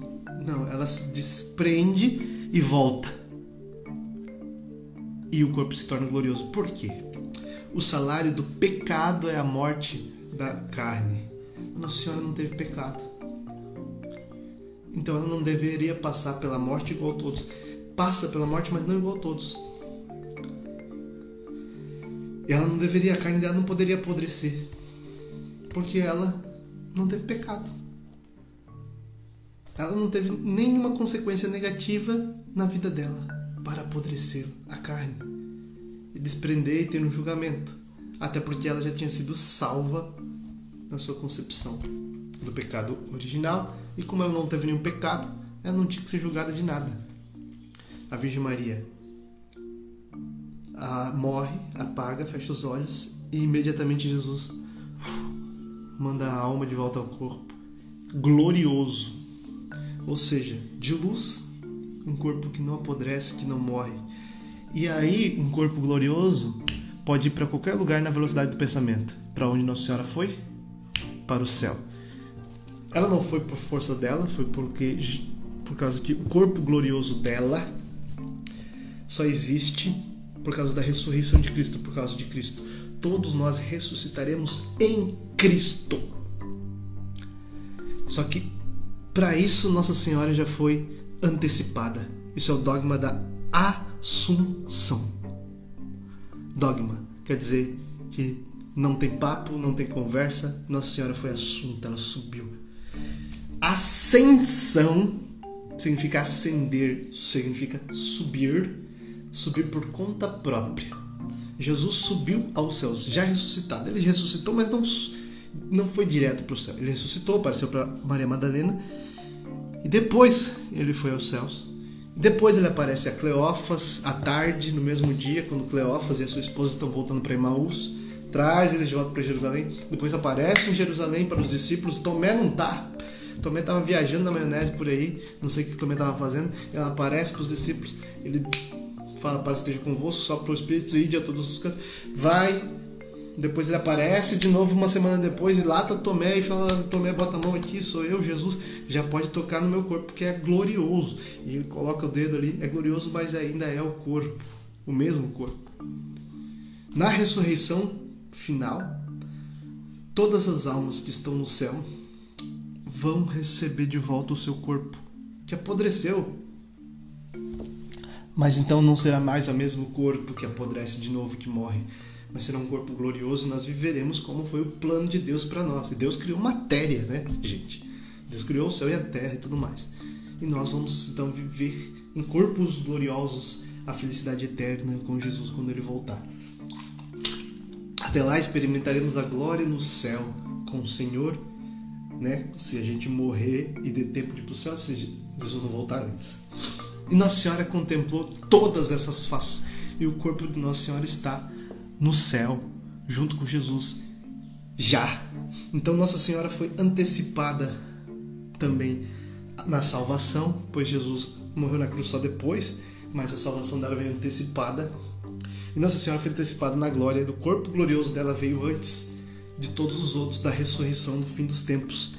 A: Não, ela se desprende e volta. E o corpo se torna glorioso. Por quê? O salário do pecado é a morte da carne. Nossa Senhora não teve pecado. Então ela não deveria passar pela morte igual a todos. Passa pela morte, mas não igual a todos. E ela não deveria, a carne dela não poderia apodrecer. Porque ela não teve pecado. Ela não teve nenhuma consequência negativa na vida dela para apodrecer a carne e desprender e ter um julgamento. Até porque ela já tinha sido salva na sua concepção do pecado original e como ela não teve nenhum pecado, ela não tinha que ser julgada de nada. A Virgem Maria a, morre, apaga, fecha os olhos e imediatamente Jesus manda a alma de volta ao corpo, glorioso, ou seja, de luz, um corpo que não apodrece, que não morre. E aí, um corpo glorioso pode ir para qualquer lugar na velocidade do pensamento. Para onde Nossa Senhora foi? Para o céu. Ela não foi por força dela, foi porque por causa que o corpo glorioso dela só existe por causa da ressurreição de Cristo, por causa de Cristo. Todos nós ressuscitaremos em Cristo. Só que para isso Nossa Senhora já foi antecipada. Isso é o dogma da Assunção. Dogma quer dizer que não tem papo, não tem conversa. Nossa Senhora foi assunta, ela subiu. Ascensão significa ascender, significa subir subir por conta própria. Jesus subiu aos céus, já ressuscitado. Ele ressuscitou, mas não, não foi direto para o céu. Ele ressuscitou, apareceu para Maria Madalena e depois ele foi aos céus. Depois ele aparece a Cleófas à tarde, no mesmo dia, quando Cleófas e a sua esposa estão voltando para Emaús. Traz eles de volta para Jerusalém. Depois aparece em Jerusalém para os discípulos. Tomé não está. Tomé estava viajando na maionese por aí, não sei o que Tomé estava fazendo. Ela aparece para os discípulos. Ele fala paz esteja convosco, só para o Espírito e a todos os cantos. Vai, depois ele aparece de novo uma semana depois e lá tá Tomé e fala: Tomé, bota a mão aqui, sou eu, Jesus, já pode tocar no meu corpo porque é glorioso. E ele coloca o dedo ali, é glorioso, mas ainda é o corpo, o mesmo corpo. Na ressurreição final, todas as almas que estão no céu vão receber de volta o seu corpo, que apodreceu, mas então não será mais o mesmo corpo que apodrece de novo, que morre, mas será um corpo glorioso e nós viveremos como foi o plano de Deus para nós. E Deus criou matéria, né, gente? Deus criou o céu e a terra e tudo mais. E nós vamos então viver em corpos gloriosos a felicidade eterna com Jesus quando ele voltar. Até lá experimentaremos a glória no céu com o Senhor, né? Se a gente morrer e der tempo de ir para o céu, se Jesus não voltar antes. E Nossa Senhora contemplou todas essas faces e o corpo de Nossa Senhora está no céu, junto com Jesus, já. Então Nossa Senhora foi antecipada também na salvação, pois Jesus morreu na cruz só depois, mas a salvação dela veio antecipada. E Nossa Senhora foi antecipada na glória, do corpo glorioso dela veio antes de todos os outros da ressurreição no fim dos tempos.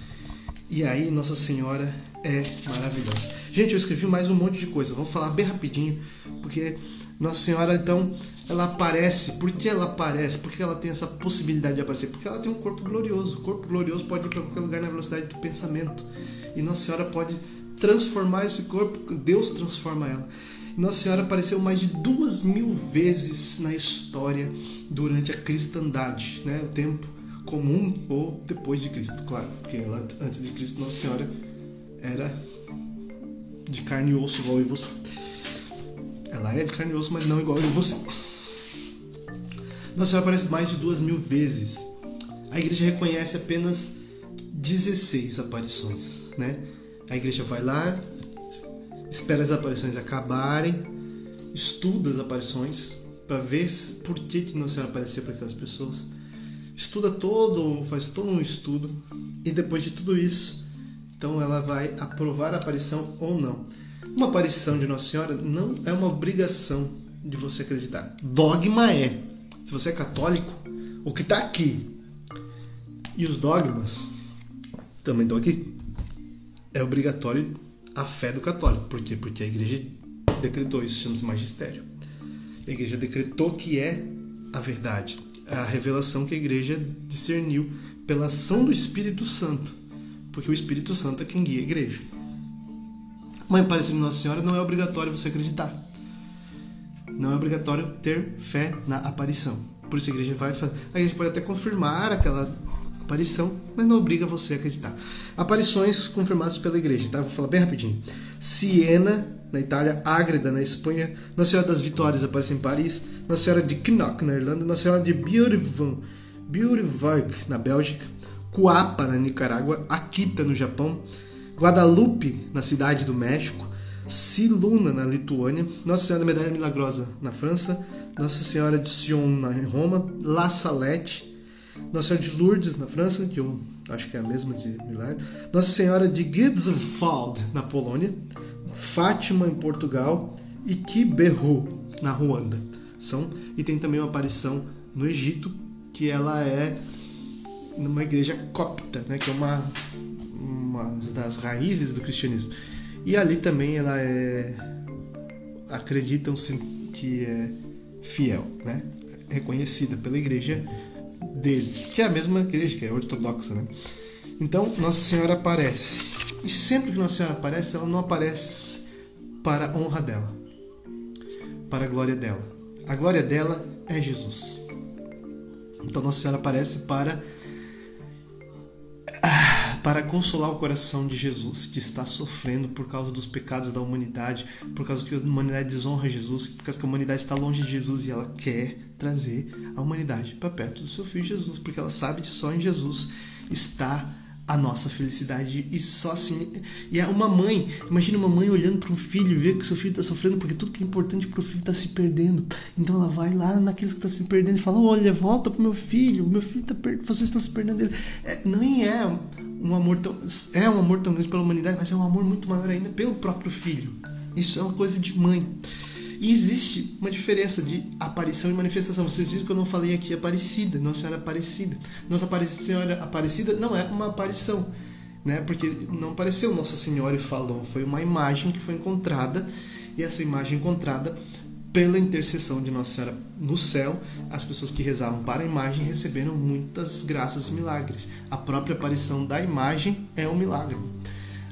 A: E aí Nossa Senhora é maravilhosa. Gente, eu escrevi mais um monte de coisa. Vou falar bem rapidinho, porque Nossa Senhora então ela aparece. Por que ela aparece? Porque ela tem essa possibilidade de aparecer? Porque ela tem um corpo glorioso. O corpo glorioso pode ir para qualquer lugar na velocidade do pensamento. E Nossa Senhora pode transformar esse corpo. Deus transforma ela. Nossa Senhora apareceu mais de duas mil vezes na história durante a cristandade, né? O tempo comum ou depois de Cristo, claro, porque ela, antes de Cristo Nossa Senhora era de carne e osso igual eu e você. Ela é de carne e osso, mas não igual eu e você. Nossa Senhora aparece mais de duas mil vezes. A igreja reconhece apenas 16 aparições, né? A igreja vai lá, espera as aparições acabarem, estuda as aparições para ver por que que Nossa Senhora apareceu para aquelas pessoas. Estuda todo, faz todo um estudo e depois de tudo isso, então ela vai aprovar a aparição ou não. Uma aparição de Nossa Senhora não é uma obrigação de você acreditar. Dogma é. Se você é católico, o que está aqui e os dogmas também estão aqui. É obrigatório a fé do católico. Por quê? Porque a igreja decretou isso, chama-se magistério. A igreja decretou que é a verdade, a revelação que a igreja discerniu pela ação do Espírito Santo porque o Espírito Santo é quem guia a igreja. Mãe Aparecida de Nossa Senhora não é obrigatório você acreditar. Não é obrigatório ter fé na aparição. Por isso a igreja vai fazer. A igreja pode até confirmar aquela aparição, mas não obriga você a acreditar. Aparições confirmadas pela igreja, tá? Vou falar bem rapidinho. Siena, na Itália, Ágreda, na Espanha, Nossa Senhora das Vitórias aparece em Paris, Nossa Senhora de Knock, na Irlanda, Nossa Senhora de Björvan, na Bélgica, Cuapa, na Nicarágua, Akita, no Japão, Guadalupe, na cidade do México, Siluna, na Lituânia, Nossa Senhora da Medalha Milagrosa, na França, Nossa Senhora de Sion, na Roma, La Salette, Nossa Senhora de Lourdes, na França, que eu acho que é a mesma de Milagre, Nossa Senhora de Gisvald, na Polônia, Fátima, em Portugal, e Kibeho, na Ruanda. São, e tem também uma aparição no Egito, que ela é numa igreja copta, né, que é uma, uma das raízes do cristianismo. E ali também ela é acreditam-se que é fiel, né? reconhecida pela igreja deles, que é a mesma igreja que é ortodoxa, né? Então Nossa Senhora aparece e sempre que Nossa Senhora aparece, ela não aparece para a honra dela, para a glória dela. A glória dela é Jesus. Então Nossa Senhora aparece para para consolar o coração de Jesus que está sofrendo por causa dos pecados da humanidade, por causa que a humanidade desonra Jesus, por causa que a humanidade está longe de Jesus e ela quer trazer a humanidade para perto do seu filho Jesus, porque ela sabe que só em Jesus está a nossa felicidade e só assim. E é uma mãe, imagina uma mãe olhando para um filho e ver que seu filho está sofrendo porque tudo que é importante para o filho está se perdendo. Então ela vai lá naqueles que está se perdendo e fala: Olha, volta pro meu filho, meu filho está vocês estão se perdendo dele. É, nem é um amor tão é um amor tão grande pela humanidade, mas é um amor muito maior ainda pelo próprio filho. Isso é uma coisa de mãe. E existe uma diferença de aparição e manifestação. Vocês viram que eu não falei aqui Aparecida, Nossa Senhora Aparecida. Nossa Senhora Aparecida não é uma aparição, né? Porque não apareceu Nossa Senhora e falou, foi uma imagem que foi encontrada e essa imagem encontrada pela intercessão de Nossa Senhora no céu, as pessoas que rezavam para a imagem receberam muitas graças e milagres. A própria aparição da imagem é um milagre.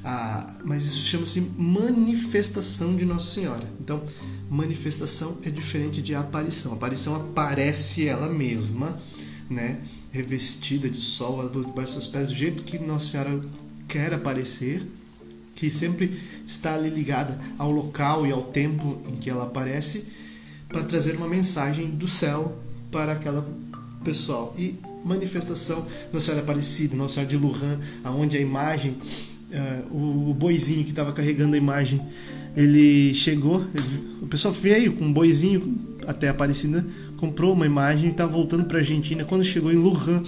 A: Ah, mas isso chama-se manifestação de Nossa Senhora. Então, manifestação é diferente de aparição. A aparição aparece ela mesma, né, revestida de sol, a luz debaixo dos seus pés, do jeito que Nossa Senhora quer aparecer, que sempre está ali ligada ao local e ao tempo em que ela aparece, para trazer uma mensagem do céu para aquela pessoal. E manifestação Nossa Senhora Aparecida, Nossa Senhora de Lujan, aonde a imagem, uh, o boizinho que estava carregando a imagem, ele chegou, ele, o pessoal veio com um boizinho até Aparecida, comprou uma imagem e estava voltando para a Argentina. Quando chegou em Lujan,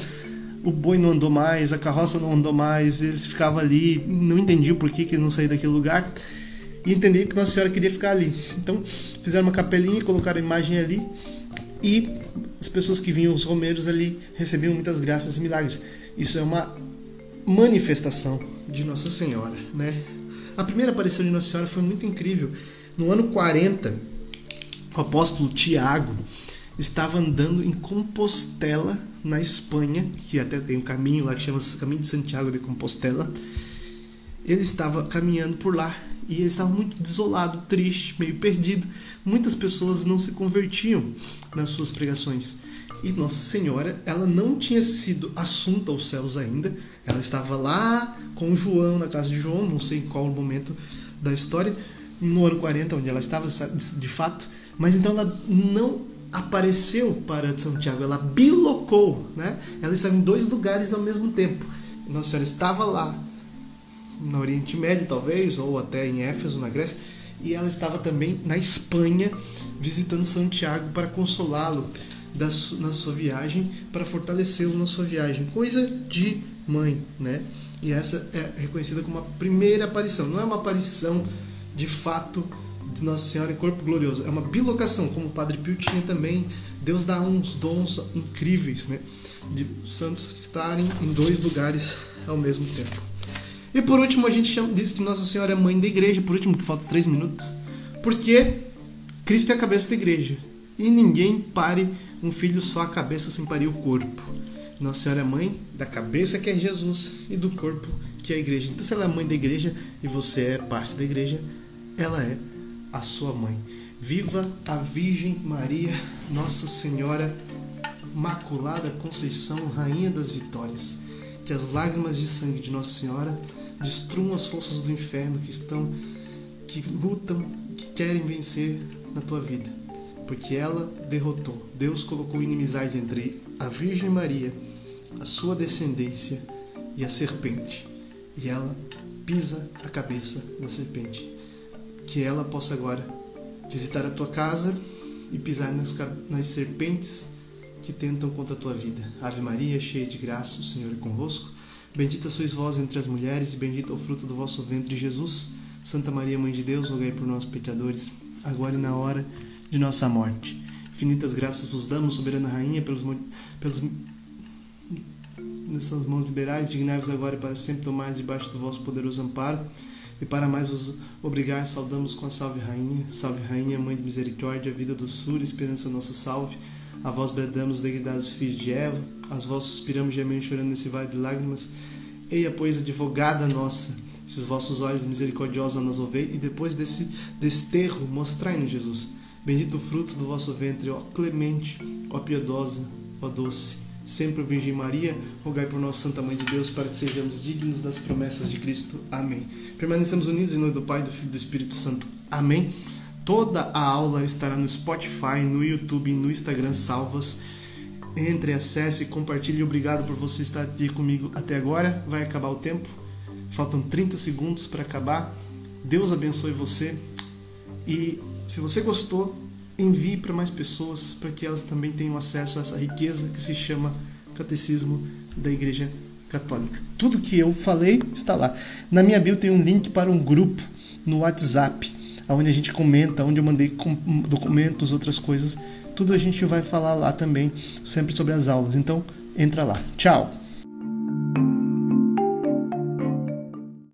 A: o boi não andou mais, a carroça não andou mais, eles ficavam ali, não entendiam por que, que não saíam daquele lugar e entendiam que Nossa Senhora queria ficar ali. Então fizeram uma capelinha, colocaram a imagem ali e as pessoas que vinham, os romeiros ali, recebiam muitas graças e milagres. Isso é uma manifestação de Nossa Senhora, né? A primeira aparição de Nossa Senhora foi muito incrível. No ano 40, o apóstolo Tiago estava andando em Compostela, na Espanha, que até tem um caminho lá que chama Caminho de Santiago de Compostela. Ele estava caminhando por lá e ele estava muito desolado, triste, meio perdido. Muitas pessoas não se convertiam nas suas pregações. E Nossa Senhora, ela não tinha sido assunta aos céus ainda. Ela estava lá com João, na casa de João, não sei em qual momento da história, no ano 40, onde ela estava de fato. Mas então ela não apareceu para Santiago, ela bilocou, né? Ela estava em dois lugares ao mesmo tempo. Nossa Senhora estava lá no Oriente Médio, talvez, ou até em Éfeso, na Grécia, e ela estava também na Espanha, visitando Santiago para consolá-lo na sua viagem, para fortalecê-lo na sua viagem. Coisa de mãe, né? E essa é reconhecida como a primeira aparição. Não é uma aparição de fato de Nossa Senhora em corpo glorioso. É uma bilocação, como o Padre Pio tinha também. Deus dá uns dons incríveis, né? De santos estarem em dois lugares ao mesmo tempo. E por último, a gente chama, diz que Nossa Senhora é mãe da igreja, por último, que falta três minutos, porque Cristo é a cabeça da igreja. E ninguém pare um filho só a cabeça sem parir o corpo. Nossa Senhora é mãe da cabeça que é Jesus e do corpo que é a igreja. Então, se ela é mãe da igreja e você é parte da igreja, ela é a sua mãe. Viva a Virgem Maria, Nossa Senhora Maculada Conceição, Rainha das Vitórias. Que as lágrimas de sangue de Nossa Senhora destruam as forças do inferno que estão, que lutam, que querem vencer na tua vida. Porque ela derrotou. Deus colocou inimizade entre a Virgem Maria, a sua descendência e a serpente. E ela pisa a cabeça da serpente. Que ela possa agora visitar a tua casa e pisar nas, nas serpentes que tentam contra a tua vida. Ave Maria, cheia de graça, o Senhor é convosco. Bendita sois vós entre as mulheres, e bendito é o fruto do vosso ventre, Jesus. Santa Maria, Mãe de Deus, rogai por nós, pecadores, agora e na hora nossa morte. Infinitas graças vos damos, soberana Rainha, pelos, pelos nessas mãos liberais, dignai-vos agora e para sempre tomar debaixo do vosso poderoso amparo. E para mais vos obrigar, saudamos com a salve Rainha, salve Rainha, Mãe de misericórdia, vida, doçura, esperança nossa salve. A vós bradamos, degredados filhos de Eva, as vós suspiramos, gemendo chorando nesse vale de lágrimas. Eia, pois, advogada nossa, esses vossos olhos misericordiosos nos ouvei, e depois desse desterro, mostrai-nos Jesus. Bendito o fruto do vosso ventre, ó clemente, ó piedosa, ó doce. Sempre, Virgem Maria, rogai por nós, Santa Mãe de Deus, para que sejamos dignos das promessas de Cristo. Amém. Permanecemos unidos em nome do Pai, do Filho e do Espírito Santo. Amém. Toda a aula estará no Spotify, no YouTube no Instagram salvas. Entre, acesse, compartilhe. Obrigado por você estar aqui comigo até agora. Vai acabar o tempo. Faltam 30 segundos para acabar. Deus abençoe você. E se você gostou, envie para mais pessoas para que elas também tenham acesso a essa riqueza que se chama Catecismo da Igreja Católica. Tudo que eu falei está lá. Na minha bio tem um link para um grupo no WhatsApp onde a gente comenta, onde eu mandei documentos, outras coisas. Tudo a gente vai falar lá também, sempre sobre as aulas. Então, entra lá. Tchau!